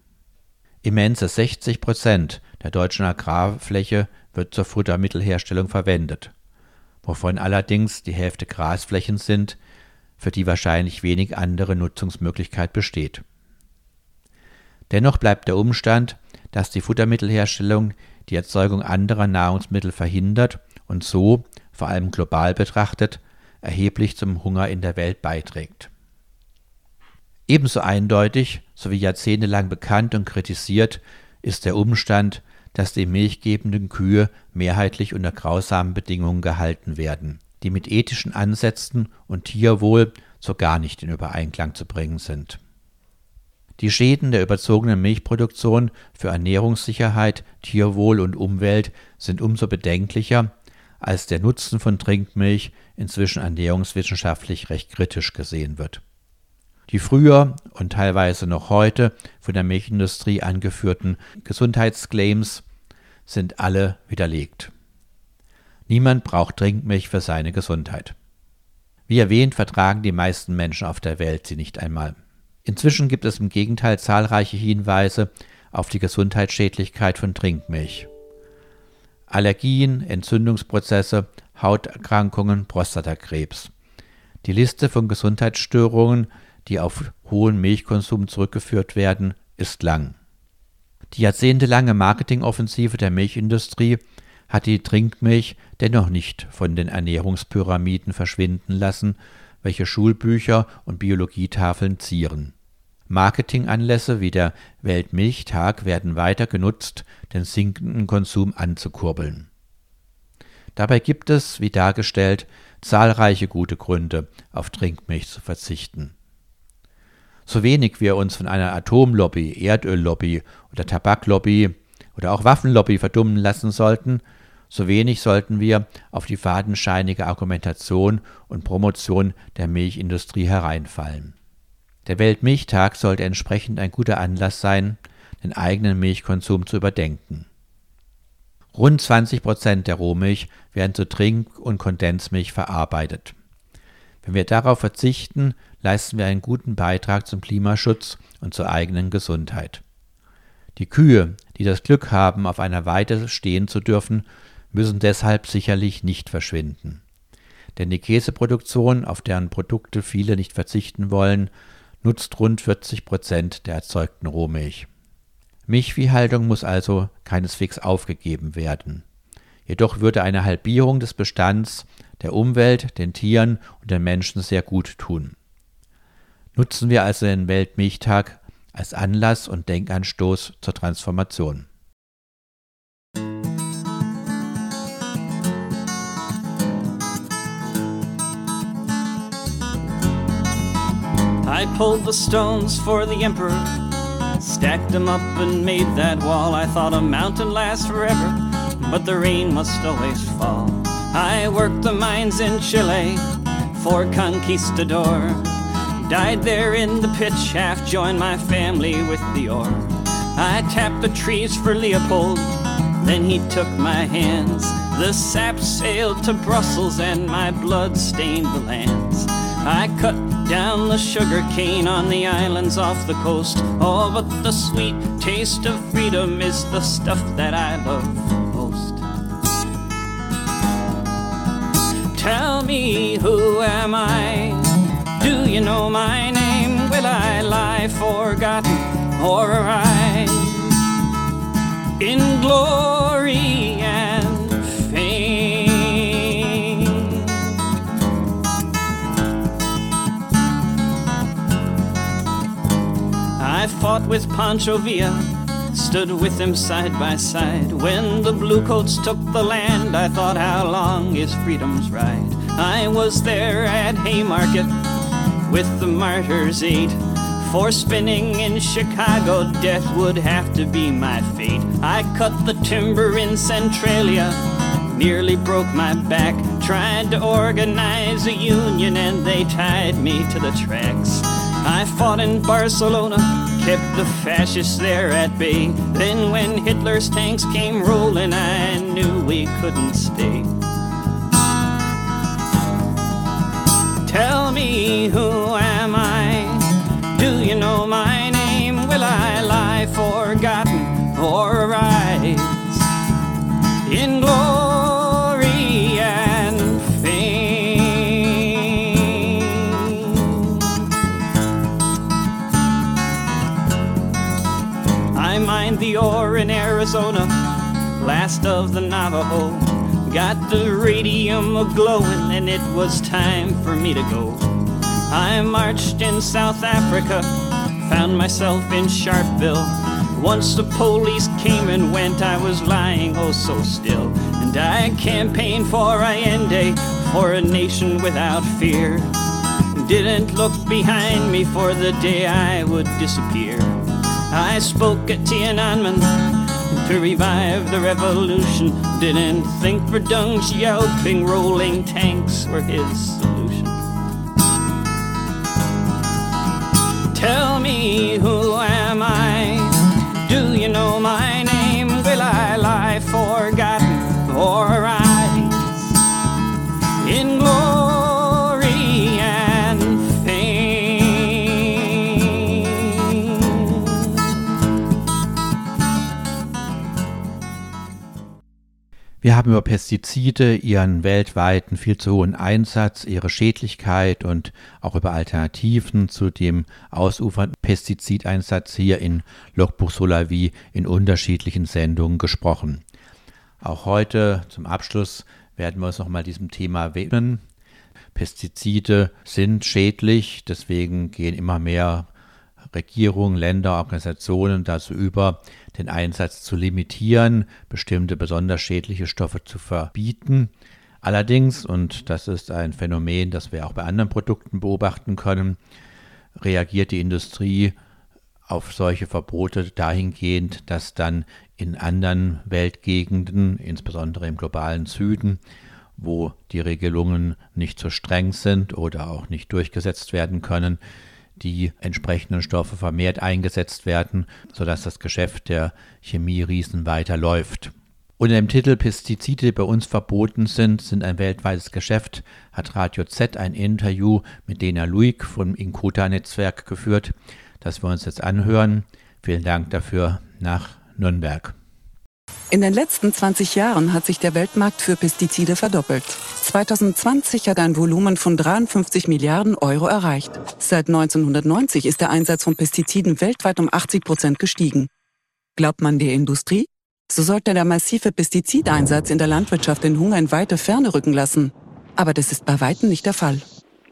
Immense 60 Prozent der deutschen Agrarfläche wird zur Futtermittelherstellung verwendet, wovon allerdings die Hälfte Grasflächen sind, für die wahrscheinlich wenig andere Nutzungsmöglichkeit besteht. Dennoch bleibt der Umstand, dass die Futtermittelherstellung die Erzeugung anderer Nahrungsmittel verhindert und so, vor allem global betrachtet, erheblich zum Hunger in der Welt beiträgt. Ebenso eindeutig sowie jahrzehntelang bekannt und kritisiert ist der Umstand, dass die milchgebenden Kühe mehrheitlich unter grausamen Bedingungen gehalten werden, die mit ethischen Ansätzen und Tierwohl so gar nicht in Übereinklang zu bringen sind. Die Schäden der überzogenen Milchproduktion für Ernährungssicherheit, Tierwohl und Umwelt sind umso bedenklicher, als der Nutzen von Trinkmilch inzwischen ernährungswissenschaftlich recht kritisch gesehen wird die früher und teilweise noch heute von der Milchindustrie angeführten Gesundheitsclaims sind alle widerlegt. Niemand braucht Trinkmilch für seine Gesundheit. Wie erwähnt, vertragen die meisten Menschen auf der Welt sie nicht einmal. Inzwischen gibt es im Gegenteil zahlreiche Hinweise auf die Gesundheitsschädlichkeit von Trinkmilch. Allergien, Entzündungsprozesse, Hauterkrankungen, Prostatakrebs. Die Liste von Gesundheitsstörungen die auf hohen Milchkonsum zurückgeführt werden, ist lang. Die jahrzehntelange Marketingoffensive der Milchindustrie hat die Trinkmilch dennoch nicht von den Ernährungspyramiden verschwinden lassen, welche Schulbücher und Biologietafeln zieren. Marketinganlässe wie der Weltmilchtag werden weiter genutzt, den sinkenden Konsum anzukurbeln. Dabei gibt es, wie dargestellt, zahlreiche gute Gründe, auf Trinkmilch zu verzichten. So wenig wir uns von einer Atomlobby, Erdöllobby oder Tabaklobby oder auch Waffenlobby verdummen lassen sollten, so wenig sollten wir auf die fadenscheinige Argumentation und Promotion der Milchindustrie hereinfallen. Der Weltmilchtag sollte entsprechend ein guter Anlass sein, den eigenen Milchkonsum zu überdenken. Rund 20 Prozent der Rohmilch werden zu Trink- und Kondensmilch verarbeitet. Wenn wir darauf verzichten, leisten wir einen guten Beitrag zum Klimaschutz und zur eigenen Gesundheit. Die Kühe, die das Glück haben, auf einer Weide stehen zu dürfen, müssen deshalb sicherlich nicht verschwinden. Denn die Käseproduktion, auf deren Produkte viele nicht verzichten wollen, nutzt rund 40 Prozent der erzeugten Rohmilch. Milchviehhaltung muss also keineswegs aufgegeben werden. Jedoch würde eine Halbierung des Bestands der Umwelt, den Tieren und den Menschen sehr gut tun. Nutzen wir also den Weltmilchtag als Anlass und Denkanstoß zur Transformation. I pulled the stones for the emperor, stacked them up and made that wall. I thought a mountain lasts forever, but the rain must always fall. I worked the mines in Chile for conquistador. Died there in the pit shaft, joined my family with the ore. I tapped the trees for Leopold, then he took my hands. The sap sailed to Brussels and my blood stained the lands. I cut down the sugar cane on the islands off the coast. Oh, but the sweet taste of freedom is the stuff that I love most. Tell me, who am I? You know my name? Will I lie forgotten or arise in glory and fame? I fought with Pancho Villa, stood with him side by side. When the bluecoats took the land, I thought, how long is freedom's ride? I was there at Haymarket with the martyrs eight. For spinning in Chicago, death would have to be my fate. I cut the timber in Centralia, nearly broke my back. Tried to organize a union and they tied me to the tracks. I fought in Barcelona, kept the fascists there at bay. Then, when Hitler's tanks came rolling, I knew we couldn't stay. Who am I? Do you know my name? Will I lie forgotten or rise in glory and fame? I mined the ore in Arizona, last of the Navajo. Got the radium a glowing, and it was time for me to go. I marched in South Africa, found myself in Sharpeville. Once the police came and went, I was lying oh so still. And I campaigned for Allende, for a nation without fear. Didn't look behind me for the day I would disappear. I spoke at Tiananmen to revive the revolution. Didn't think for Deng Xiaoping rolling tanks were his solution. Tell me, who am I? Do you know my Wir haben über Pestizide, ihren weltweiten viel zu hohen Einsatz, ihre Schädlichkeit und auch über Alternativen zu dem ausufernden Pestizideinsatz hier in Logbuch Solavi in unterschiedlichen Sendungen gesprochen. Auch heute zum Abschluss werden wir uns nochmal diesem Thema widmen. Pestizide sind schädlich, deswegen gehen immer mehr Regierungen, Länder, Organisationen dazu über, den Einsatz zu limitieren, bestimmte besonders schädliche Stoffe zu verbieten. Allerdings, und das ist ein Phänomen, das wir auch bei anderen Produkten beobachten können, reagiert die Industrie auf solche Verbote dahingehend, dass dann in anderen Weltgegenden, insbesondere im globalen Süden, wo die Regelungen nicht so streng sind oder auch nicht durchgesetzt werden können, die entsprechenden Stoffe vermehrt eingesetzt werden, sodass das Geschäft der Chemieriesen weiterläuft. Unter dem Titel Pestizide, die bei uns verboten sind, sind ein weltweites Geschäft, hat Radio Z ein Interview mit Dena Luig vom Inkota-Netzwerk geführt, das wir uns jetzt anhören. Vielen Dank dafür nach Nürnberg. In den letzten 20 Jahren hat sich der Weltmarkt für Pestizide verdoppelt. 2020 hat ein Volumen von 53 Milliarden Euro erreicht. Seit 1990 ist der Einsatz von Pestiziden weltweit um 80 Prozent gestiegen. Glaubt man der Industrie? So sollte der massive Pestizideinsatz in der Landwirtschaft den Hunger in weite Ferne rücken lassen. Aber das ist bei weitem nicht der Fall.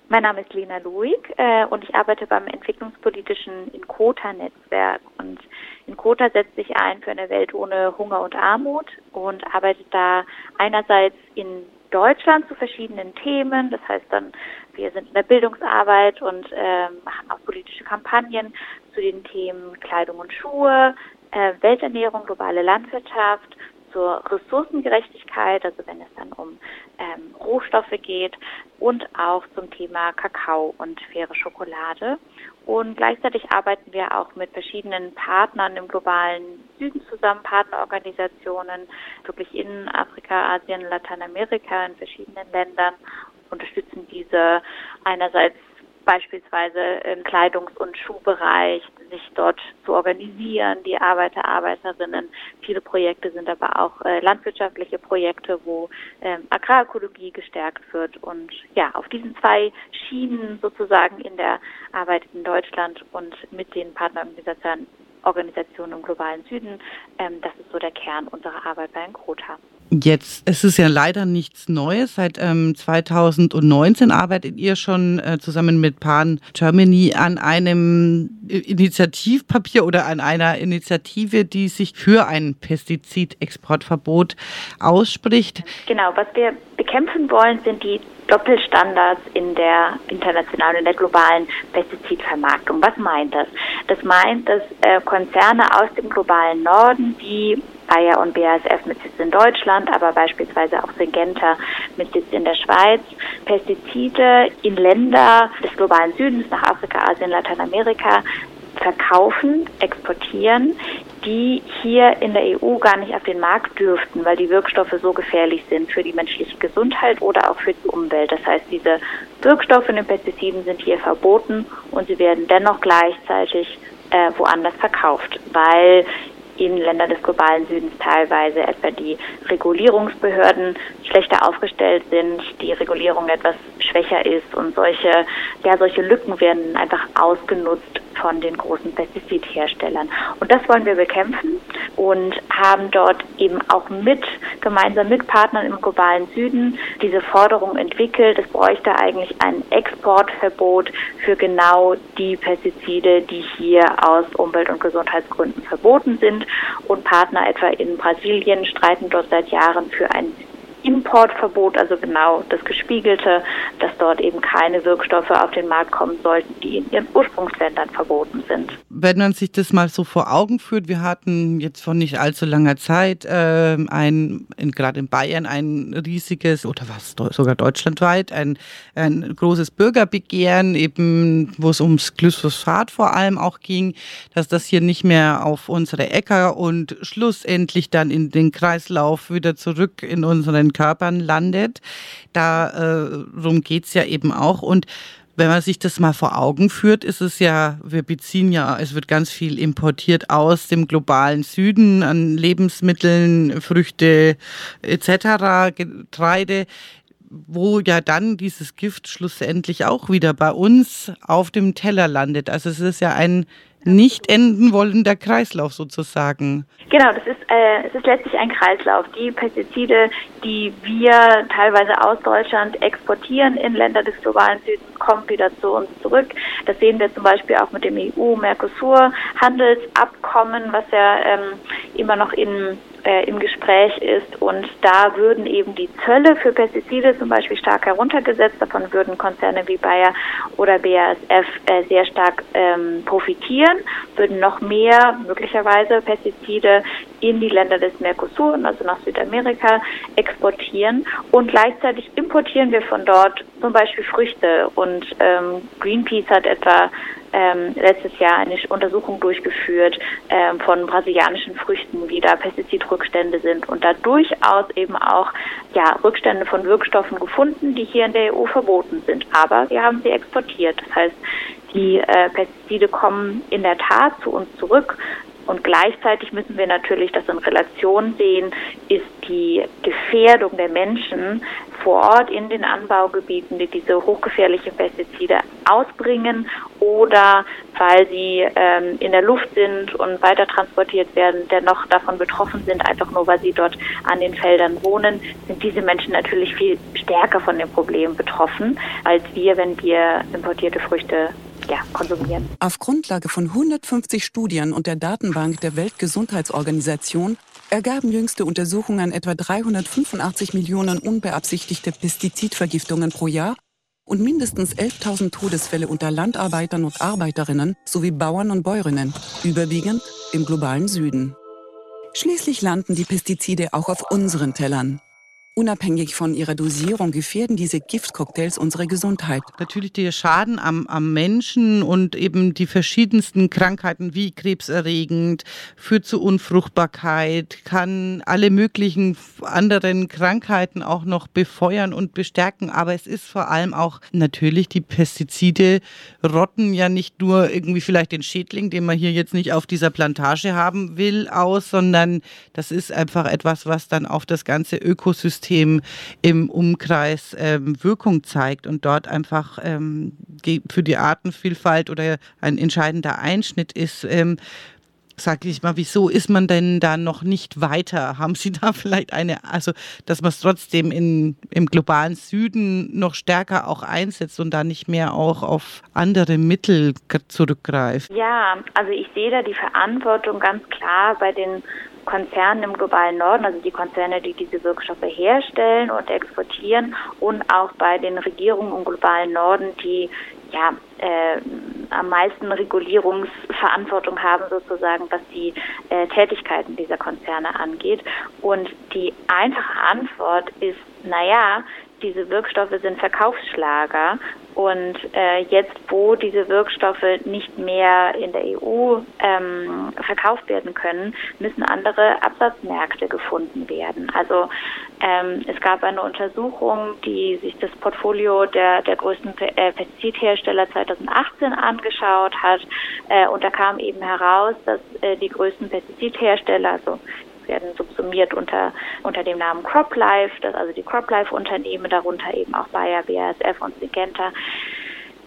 Mein Name ist Lena Luig äh, und ich arbeite beim entwicklungspolitischen Inkota-Netzwerk. Und Inkota setzt sich ein für eine Welt ohne Hunger und Armut und arbeitet da einerseits in Deutschland zu verschiedenen Themen. Das heißt dann, wir sind in der Bildungsarbeit und äh, machen auch politische Kampagnen zu den Themen Kleidung und Schuhe, äh, Welternährung, globale Landwirtschaft zur Ressourcengerechtigkeit, also wenn es dann um ähm, Rohstoffe geht und auch zum Thema Kakao und faire Schokolade. Und gleichzeitig arbeiten wir auch mit verschiedenen Partnern im globalen Süden zusammen, Partnerorganisationen, wirklich in Afrika, Asien, Lateinamerika, in verschiedenen Ländern, unterstützen diese einerseits beispielsweise im Kleidungs- und Schuhbereich, sich dort zu organisieren, die Arbeiter, Arbeiterinnen. Viele Projekte sind aber auch äh, landwirtschaftliche Projekte, wo ähm, Agrarökologie gestärkt wird. Und ja, auf diesen zwei Schienen sozusagen in der Arbeit in Deutschland und mit den Partnerorganisationen Organisationen im globalen Süden, ähm, das ist so der Kern unserer Arbeit bei Enkrota. Jetzt, es ist ja leider nichts Neues. Seit ähm, 2019 arbeitet ihr schon äh, zusammen mit Pan Germany an einem Initiativpapier oder an einer Initiative, die sich für ein Pestizidexportverbot ausspricht. Genau, was wir bekämpfen wollen, sind die Doppelstandards in der internationalen, in der globalen Pestizidvermarktung. Was meint das? Das meint, dass äh, Konzerne aus dem globalen Norden, wie Bayer und BASF mit Sitz in Deutschland, aber beispielsweise auch Syngenta mit Sitz in der Schweiz, Pestizide in Länder des globalen Südens, nach Afrika, Asien, Lateinamerika verkaufen, exportieren, die hier in der EU gar nicht auf den Markt dürften, weil die Wirkstoffe so gefährlich sind für die menschliche Gesundheit oder auch für die Umwelt. Das heißt, diese Wirkstoffe in den Pestiziden sind hier verboten und sie werden dennoch gleichzeitig äh, woanders verkauft, weil in Ländern des globalen Südens teilweise etwa die Regulierungsbehörden schlechter aufgestellt sind, die Regulierung etwas schwächer ist und solche, ja, solche Lücken werden einfach ausgenutzt von den großen Pestizidherstellern. Und das wollen wir bekämpfen und haben dort eben auch mit, gemeinsam mit Partnern im globalen Süden diese Forderung entwickelt. Es bräuchte eigentlich ein Exportverbot für genau die Pestizide, die hier aus Umwelt- und Gesundheitsgründen verboten sind. Und Partner etwa in Brasilien streiten dort seit Jahren für ein Importverbot, also genau das Gespiegelte, dass dort eben keine Wirkstoffe auf den Markt kommen sollten, die in ihren Ursprungsländern verboten sind. Wenn man sich das mal so vor Augen führt, wir hatten jetzt vor nicht allzu langer Zeit äh, ein, gerade in Bayern ein riesiges, oder was, sogar deutschlandweit, ein, ein großes Bürgerbegehren, eben wo es ums Glyphosat vor allem auch ging, dass das hier nicht mehr auf unsere Äcker und schlussendlich dann in den Kreislauf wieder zurück in unseren Körpern landet. Darum äh, geht es ja eben auch. Und wenn man sich das mal vor Augen führt, ist es ja, wir beziehen ja, es wird ganz viel importiert aus dem globalen Süden an Lebensmitteln, Früchte etc., Getreide, wo ja dann dieses Gift schlussendlich auch wieder bei uns auf dem Teller landet. Also es ist ja ein nicht enden wollender Kreislauf sozusagen. Genau, das ist, äh, es ist letztlich ein Kreislauf. Die Pestizide, die wir teilweise aus Deutschland exportieren in Länder des globalen Südens, kommen wieder zu uns zurück. Das sehen wir zum Beispiel auch mit dem EU-Mercosur-Handelsabkommen, was ja ähm, immer noch in äh, im Gespräch ist. Und da würden eben die Zölle für Pestizide zum Beispiel stark heruntergesetzt. Davon würden Konzerne wie Bayer oder BASF äh, sehr stark ähm, profitieren, würden noch mehr möglicherweise Pestizide in die Länder des Mercosur, also nach Südamerika, exportieren. Und gleichzeitig importieren wir von dort zum Beispiel Früchte. Und ähm, Greenpeace hat etwa ähm, letztes Jahr eine Untersuchung durchgeführt ähm, von brasilianischen Früchten, wie da Pestizidrückstände sind und da durchaus eben auch ja, Rückstände von Wirkstoffen gefunden, die hier in der EU verboten sind. Aber wir haben sie exportiert. Das heißt, die äh, Pestizide kommen in der Tat zu uns zurück. Und gleichzeitig müssen wir natürlich das in Relation sehen, ist die Gefährdung der Menschen vor Ort in den Anbaugebieten, die diese hochgefährlichen Pestizide ausbringen oder weil sie ähm, in der Luft sind und weiter transportiert werden, dennoch davon betroffen sind, einfach nur weil sie dort an den Feldern wohnen, sind diese Menschen natürlich viel stärker von dem Problem betroffen als wir, wenn wir importierte Früchte ja, konsumieren. Auf Grundlage von 150 Studien und der Datenbank der Weltgesundheitsorganisation ergaben jüngste Untersuchungen etwa 385 Millionen unbeabsichtigte Pestizidvergiftungen pro Jahr und mindestens 11.000 Todesfälle unter Landarbeitern und Arbeiterinnen sowie Bauern und Bäuerinnen, überwiegend im globalen Süden. Schließlich landen die Pestizide auch auf unseren Tellern. Unabhängig von ihrer Dosierung gefährden diese Giftcocktails unsere Gesundheit. Natürlich der Schaden am, am Menschen und eben die verschiedensten Krankheiten wie krebserregend, führt zu Unfruchtbarkeit, kann alle möglichen anderen Krankheiten auch noch befeuern und bestärken. Aber es ist vor allem auch natürlich, die Pestizide rotten ja nicht nur irgendwie vielleicht den Schädling, den man hier jetzt nicht auf dieser Plantage haben will, aus, sondern das ist einfach etwas, was dann auf das ganze Ökosystem Ökosystem im Umkreis ähm, Wirkung zeigt und dort einfach ähm, für die Artenvielfalt oder ein entscheidender Einschnitt ist. Ähm, sage ich mal, wieso ist man denn da noch nicht weiter? Haben Sie da vielleicht eine, also dass man es trotzdem in, im globalen Süden noch stärker auch einsetzt und da nicht mehr auch auf andere Mittel zurückgreift? Ja, also ich sehe da die Verantwortung ganz klar bei den Konzernen im globalen Norden, also die Konzerne, die diese Wirkstoffe herstellen und exportieren und auch bei den Regierungen im globalen Norden, die ja äh, am meisten Regulierungsverantwortung haben sozusagen, was die äh, Tätigkeiten dieser Konzerne angeht. Und die einfache Antwort ist, naja, diese Wirkstoffe sind Verkaufsschlager und äh, jetzt, wo diese Wirkstoffe nicht mehr in der EU ähm, verkauft werden können, müssen andere Absatzmärkte gefunden werden. Also ähm, es gab eine Untersuchung, die sich das Portfolio der, der größten äh, Pestizidhersteller 2018 angeschaut hat. Äh, und da kam eben heraus, dass äh, die größten Pestizidhersteller, also werden subsumiert unter, unter dem Namen CropLife, das also die CropLife-Unternehmen, darunter eben auch Bayer, BASF und Syngenta,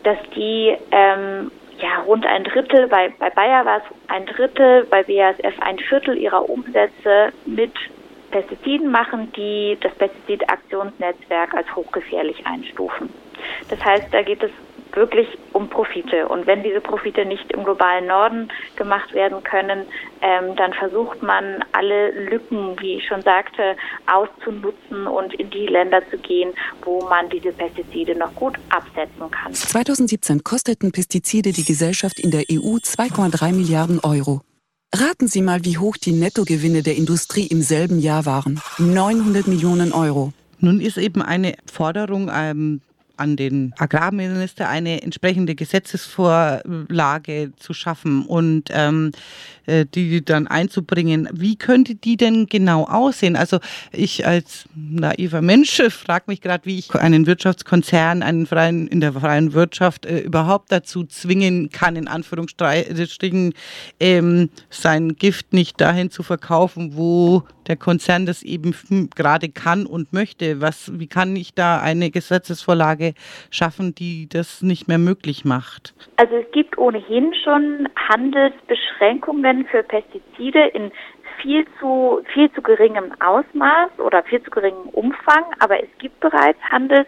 dass die ähm, ja, rund ein Drittel, bei, bei Bayer war es ein Drittel, bei BASF ein Viertel ihrer Umsätze mit Pestiziden machen, die das Pestizidaktionsnetzwerk als hochgefährlich einstufen. Das heißt, da geht es wirklich um Profite. Und wenn diese Profite nicht im globalen Norden gemacht werden können, ähm, dann versucht man alle Lücken, wie ich schon sagte, auszunutzen und in die Länder zu gehen, wo man diese Pestizide noch gut absetzen kann. 2017 kosteten Pestizide die Gesellschaft in der EU 2,3 Milliarden Euro. Raten Sie mal, wie hoch die Nettogewinne der Industrie im selben Jahr waren. 900 Millionen Euro. Nun ist eben eine Forderung ähm, an den Agrarminister, eine entsprechende Gesetzesvorlage zu schaffen und ähm, äh, die dann einzubringen. Wie könnte die denn genau aussehen? Also ich als naiver Mensch frage mich gerade, wie ich einen Wirtschaftskonzern, einen freien, in der freien Wirtschaft äh, überhaupt dazu zwingen kann, in Anführungsstrichen ähm, sein Gift nicht dahin zu verkaufen, wo der Konzern das eben gerade kann und möchte. Was, wie kann ich da eine Gesetzesvorlage schaffen, die das nicht mehr möglich macht? Also es gibt ohnehin schon Handelsbeschränkungen für Pestizide in viel zu, viel zu geringem Ausmaß oder viel zu geringem Umfang, aber es gibt bereits Handels,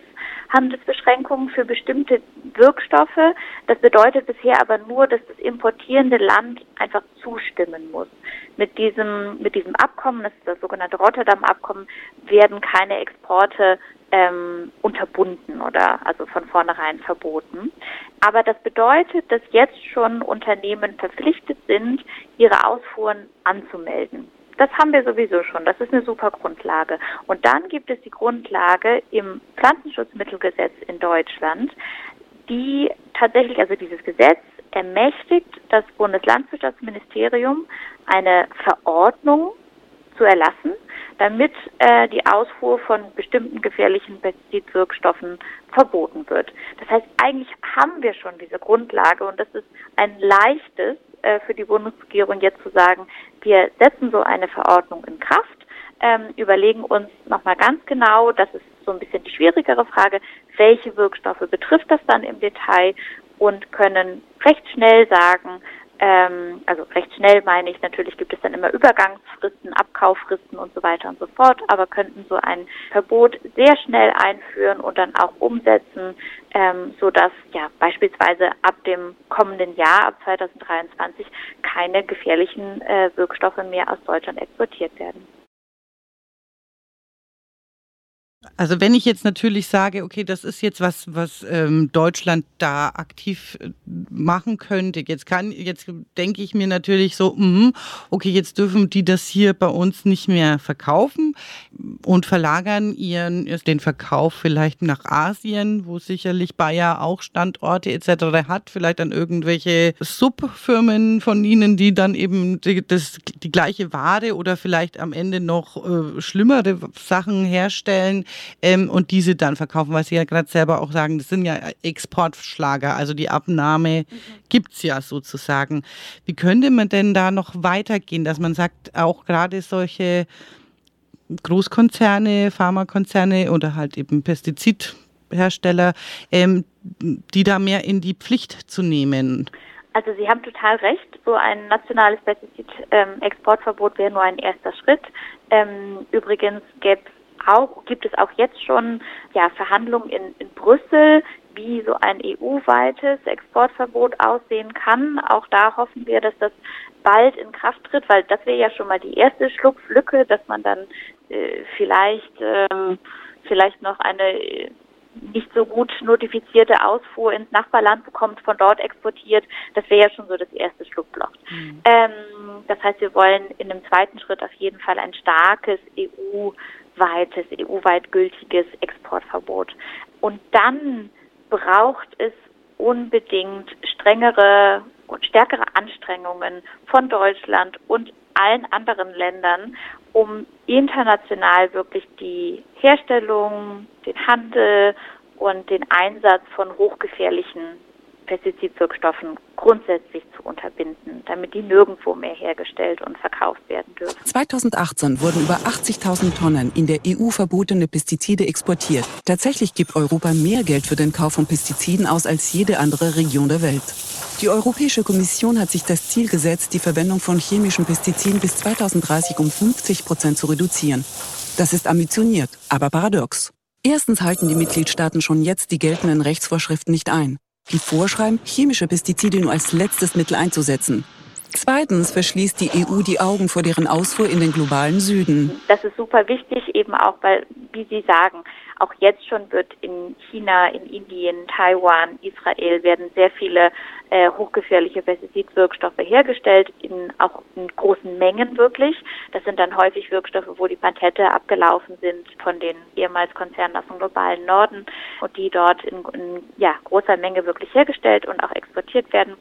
Handelsbeschränkungen für bestimmte Wirkstoffe. Das bedeutet bisher aber nur, dass das importierende Land einfach zustimmen muss. Mit diesem, mit diesem Abkommen, das ist das sogenannte Rotterdam-Abkommen, werden keine Exporte ähm, unterbunden oder also von vornherein verboten. Aber das bedeutet, dass jetzt schon Unternehmen verpflichtet sind, ihre Ausfuhren anzumelden. Das haben wir sowieso schon. Das ist eine super Grundlage. Und dann gibt es die Grundlage im Pflanzenschutzmittelgesetz in Deutschland, die tatsächlich, also dieses Gesetz ermächtigt das Bundeslandwirtschaftsministerium, eine Verordnung zu erlassen, damit äh, die Ausfuhr von bestimmten gefährlichen Pestizidwirkstoffen verboten wird. Das heißt, eigentlich haben wir schon diese Grundlage und das ist ein leichtes äh, für die Bundesregierung jetzt zu sagen, wir setzen so eine Verordnung in Kraft, ähm, überlegen uns nochmal ganz genau, das ist so ein bisschen die schwierigere Frage, welche Wirkstoffe betrifft das dann im Detail und können recht schnell sagen, ähm, also recht schnell meine ich, natürlich gibt es dann immer Übergangsfristen, Abkauffristen und so weiter und so fort, aber könnten so ein Verbot sehr schnell einführen und dann auch umsetzen, ähm, sodass ja beispielsweise ab dem kommenden Jahr, ab 2023, keine gefährlichen äh, Wirkstoffe mehr aus Deutschland exportiert werden. Also wenn ich jetzt natürlich sage, okay, das ist jetzt was, was ähm, Deutschland da aktiv äh, machen könnte. Jetzt kann, jetzt denke ich mir natürlich so, mh, okay, jetzt dürfen die das hier bei uns nicht mehr verkaufen und verlagern ihren den Verkauf vielleicht nach Asien, wo sicherlich Bayer auch Standorte etc. hat, vielleicht an irgendwelche Subfirmen von ihnen, die dann eben die, das, die gleiche Ware oder vielleicht am Ende noch äh, schlimmere Sachen herstellen ähm, und diese dann verkaufen, weil Sie ja gerade selber auch sagen, das sind ja Exportschlager, also die Abnahme mhm. gibt es ja sozusagen. Wie könnte man denn da noch weitergehen, dass man sagt, auch gerade solche Großkonzerne, Pharmakonzerne oder halt eben Pestizidhersteller, ähm, die da mehr in die Pflicht zu nehmen? Also Sie haben total recht. So ein nationales Pestizid-Exportverbot ähm, wäre nur ein erster Schritt. Ähm, übrigens gäbe es auch, gibt es auch jetzt schon ja, Verhandlungen in, in Brüssel, wie so ein EU-weites Exportverbot aussehen kann. Auch da hoffen wir, dass das bald in Kraft tritt, weil das wäre ja schon mal die erste Schlupflücke, dass man dann äh, vielleicht ähm, vielleicht noch eine nicht so gut notifizierte Ausfuhr ins Nachbarland bekommt, von dort exportiert, das wäre ja schon so das erste Schlupfloch. Mhm. Ähm, das heißt, wir wollen in einem zweiten Schritt auf jeden Fall ein starkes EU EU-weites, EU-weit gültiges Exportverbot. Und dann braucht es unbedingt strengere und stärkere Anstrengungen von Deutschland und allen anderen Ländern, um international wirklich die Herstellung, den Handel und den Einsatz von hochgefährlichen Pestizidwirkstoffen grundsätzlich zu unterbinden, damit die nirgendwo mehr hergestellt und verkauft werden dürfen. 2018 wurden über 80.000 Tonnen in der EU verbotene Pestizide exportiert. Tatsächlich gibt Europa mehr Geld für den Kauf von Pestiziden aus als jede andere Region der Welt. Die Europäische Kommission hat sich das Ziel gesetzt, die Verwendung von chemischen Pestiziden bis 2030 um 50 Prozent zu reduzieren. Das ist ambitioniert, aber paradox. Erstens halten die Mitgliedstaaten schon jetzt die geltenden Rechtsvorschriften nicht ein die vorschreiben, chemische Pestizide nur als letztes Mittel einzusetzen. Zweitens verschließt die EU die Augen vor deren Ausfuhr in den globalen Süden. Das ist super wichtig, eben auch, weil, wie Sie sagen, auch jetzt schon wird in China, in Indien, Taiwan, Israel werden sehr viele äh, hochgefährliche Pestizidwirkstoffe hergestellt, in, auch in großen Mengen wirklich. Das sind dann häufig Wirkstoffe, wo die Patente abgelaufen sind von den ehemals Konzernen aus dem globalen Norden und die dort in, in ja, großer Menge wirklich hergestellt und auch exportiert werden.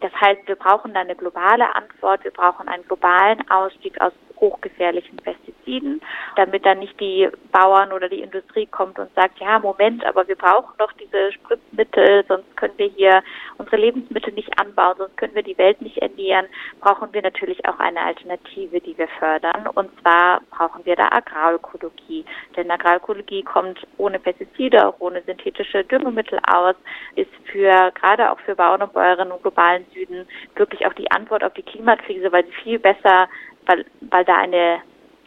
Das heißt, wir brauchen da eine globale Antwort, wir brauchen einen globalen Ausstieg aus hochgefährlichen Pestiziden, damit dann nicht die Bauern oder die Industrie kommt und sagt, ja, Moment, aber wir brauchen doch diese Spritzmittel, sonst können wir hier unsere Lebensmittel nicht anbauen, sonst können wir die Welt nicht ernähren, brauchen wir natürlich auch eine Alternative, die wir fördern. Und zwar brauchen wir da Agrarökologie. Denn Agrarökologie kommt ohne Pestizide, auch ohne synthetische Düngemittel aus, ist für, gerade auch für Bauern und Bäuerinnen im globalen Süden wirklich auch die Antwort auf die Klimakrise, weil sie viel besser weil, weil da eine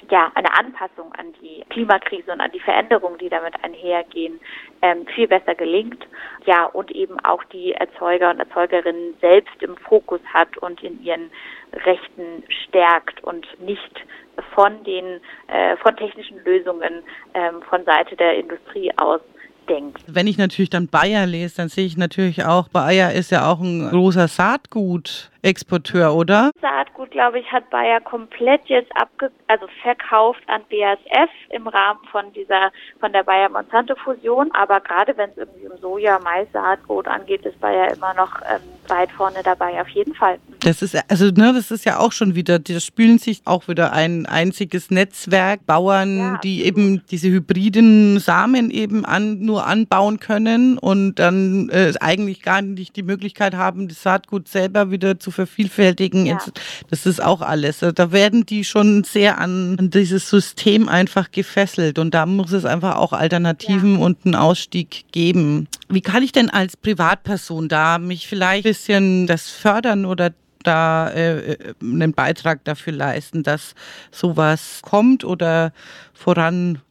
ja, eine Anpassung an die Klimakrise und an die Veränderungen, die damit einhergehen, ähm, viel besser gelingt. Ja, und eben auch die Erzeuger und Erzeugerinnen selbst im Fokus hat und in ihren Rechten stärkt und nicht von den äh, von technischen Lösungen ähm, von Seite der Industrie aus denkt. Wenn ich natürlich dann Bayer lese, dann sehe ich natürlich auch, Bayer ist ja auch ein großer Saatgut. Exporteur, oder? Saatgut, glaube ich, hat Bayer komplett jetzt abge also verkauft an BASF im Rahmen von dieser von der Bayer Monsanto Fusion. Aber gerade wenn es irgendwie um Soja, Mais, Saatgut angeht, ist Bayer immer noch ähm, weit vorne dabei, auf jeden Fall. Das ist also ne, das ist ja auch schon wieder, da spülen sich auch wieder ein einziges Netzwerk Bauern, ja, die eben diese hybriden Samen eben an, nur anbauen können und dann äh, eigentlich gar nicht die Möglichkeit haben, das Saatgut selber wieder zu vervielfältigen. Ja. Das ist auch alles. Da werden die schon sehr an, dieses System einfach gefesselt und da muss es einfach auch Alternativen ja. und einen Ausstieg geben. Wie kann ich denn als Privatperson da mich vielleicht ein bisschen das fördern oder da äh, äh, einen Beitrag dafür leisten, dass sowas kommt oder voran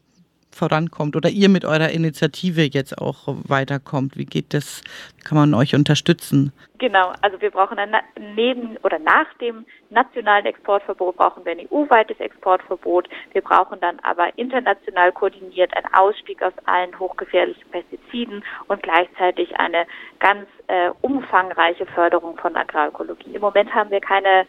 vorankommt oder ihr mit eurer Initiative jetzt auch weiterkommt? Wie geht das? Kann man euch unterstützen? Genau, also wir brauchen dann neben oder nach dem nationalen Exportverbot brauchen wir ein EU-weites Exportverbot. Wir brauchen dann aber international koordiniert einen Ausstieg aus allen hochgefährlichen Pestiziden und gleichzeitig eine ganz äh, umfangreiche Förderung von Agrarökologie. Im Moment haben wir keine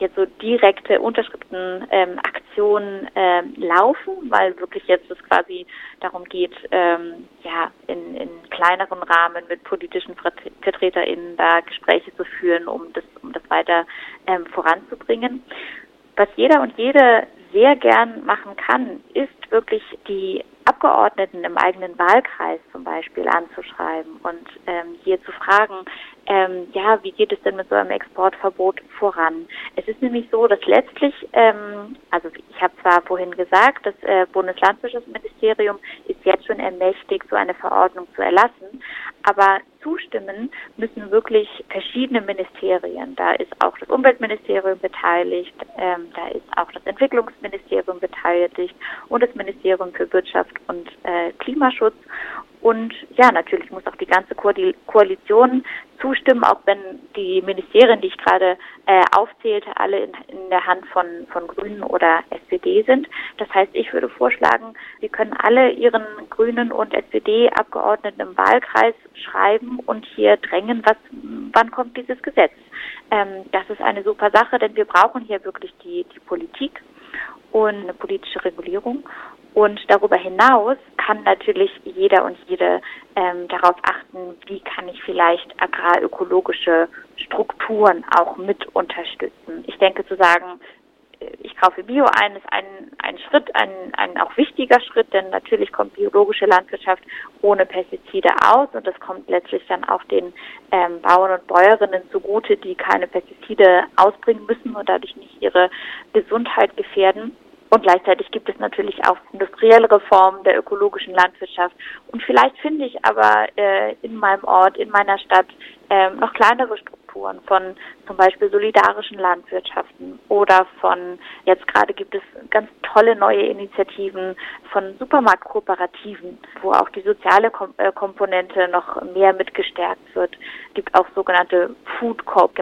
jetzt so direkte Unterschriftenaktionen ähm, ähm, laufen, weil wirklich jetzt es quasi darum geht, ähm, ja, in, in kleineren Rahmen mit politischen VertreterInnen da Gespräche zu führen, um das, um das weiter ähm, voranzubringen. Was jeder und jede sehr gern machen kann, ist wirklich die Abgeordneten im eigenen Wahlkreis zum Beispiel anzuschreiben und ähm, hier zu fragen, ähm, ja, wie geht es denn mit so einem Exportverbot voran? Es ist nämlich so, dass letztlich, ähm, also ich habe zwar vorhin gesagt, das äh, Bundeslandwirtschaftsministerium ist jetzt schon ermächtigt, so eine Verordnung zu erlassen, aber zustimmen müssen wirklich verschiedene Ministerien. Da ist auch das Umweltministerium beteiligt, ähm, da ist auch das Entwicklungsministerium beteiligt und das Ministerium für Wirtschaft und äh, Klimaschutz. Und ja, natürlich muss auch die ganze Koalition zustimmen, auch wenn die Ministerien, die ich gerade äh, aufzählte, alle in, in, der Hand von, von Grünen oder SPD sind. Das heißt, ich würde vorschlagen, Sie können alle Ihren Grünen und SPD-Abgeordneten im Wahlkreis schreiben und hier drängen, was, wann kommt dieses Gesetz. Ähm, das ist eine super Sache, denn wir brauchen hier wirklich die, die Politik und eine politische Regulierung. Und darüber hinaus kann natürlich jeder und jede ähm, darauf achten, wie kann ich vielleicht agrarökologische Strukturen auch mit unterstützen. Ich denke zu sagen, äh, ich kaufe Bio ein, ist ein, ein Schritt, ein, ein auch wichtiger Schritt, denn natürlich kommt biologische Landwirtschaft ohne Pestizide aus und das kommt letztlich dann auch den ähm, Bauern und Bäuerinnen zugute, die keine Pestizide ausbringen müssen und dadurch nicht ihre Gesundheit gefährden. Und gleichzeitig gibt es natürlich auch industrielle Reformen der ökologischen Landwirtschaft. Und vielleicht finde ich aber äh, in meinem Ort, in meiner Stadt äh, noch kleinere Strukturen von zum Beispiel solidarischen Landwirtschaften oder von, jetzt gerade gibt es ganz tolle neue Initiativen von Supermarktkooperativen, wo auch die soziale Kom äh, Komponente noch mehr mitgestärkt wird. Es gibt auch sogenannte Food Corp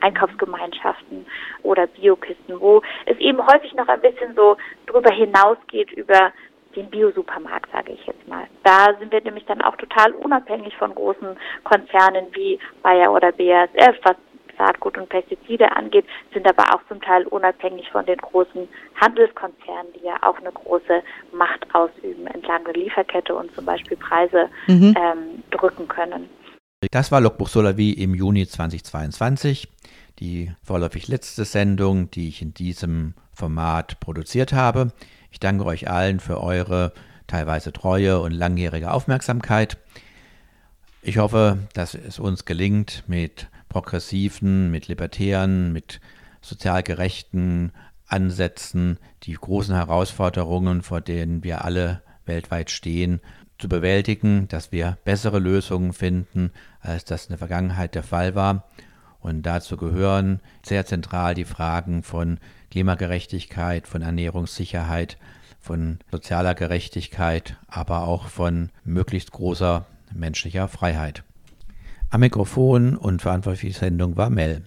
Einkaufsgemeinschaften oder Biokisten, wo es eben häufig noch ein bisschen so drüber hinausgeht über den Biosupermarkt, sage ich jetzt mal. Da sind wir nämlich dann auch total unabhängig von großen Konzernen wie Bayer oder BASF, was Saatgut und Pestizide angeht, sind aber auch zum Teil unabhängig von den großen Handelskonzernen, die ja auch eine große Macht ausüben entlang der Lieferkette und zum Beispiel Preise mhm. ähm, drücken können. Das war Logbuch Solavi im Juni 2022, die vorläufig letzte Sendung, die ich in diesem Format produziert habe. Ich danke euch allen für eure teilweise treue und langjährige Aufmerksamkeit. Ich hoffe, dass es uns gelingt, mit progressiven, mit libertären, mit sozial gerechten Ansätzen die großen Herausforderungen, vor denen wir alle weltweit stehen, zu bewältigen, dass wir bessere Lösungen finden, als das in der Vergangenheit der Fall war. Und dazu gehören sehr zentral die Fragen von Klimagerechtigkeit, von Ernährungssicherheit, von sozialer Gerechtigkeit, aber auch von möglichst großer menschlicher Freiheit. Am Mikrofon und verantwortlich für die Sendung war Mel.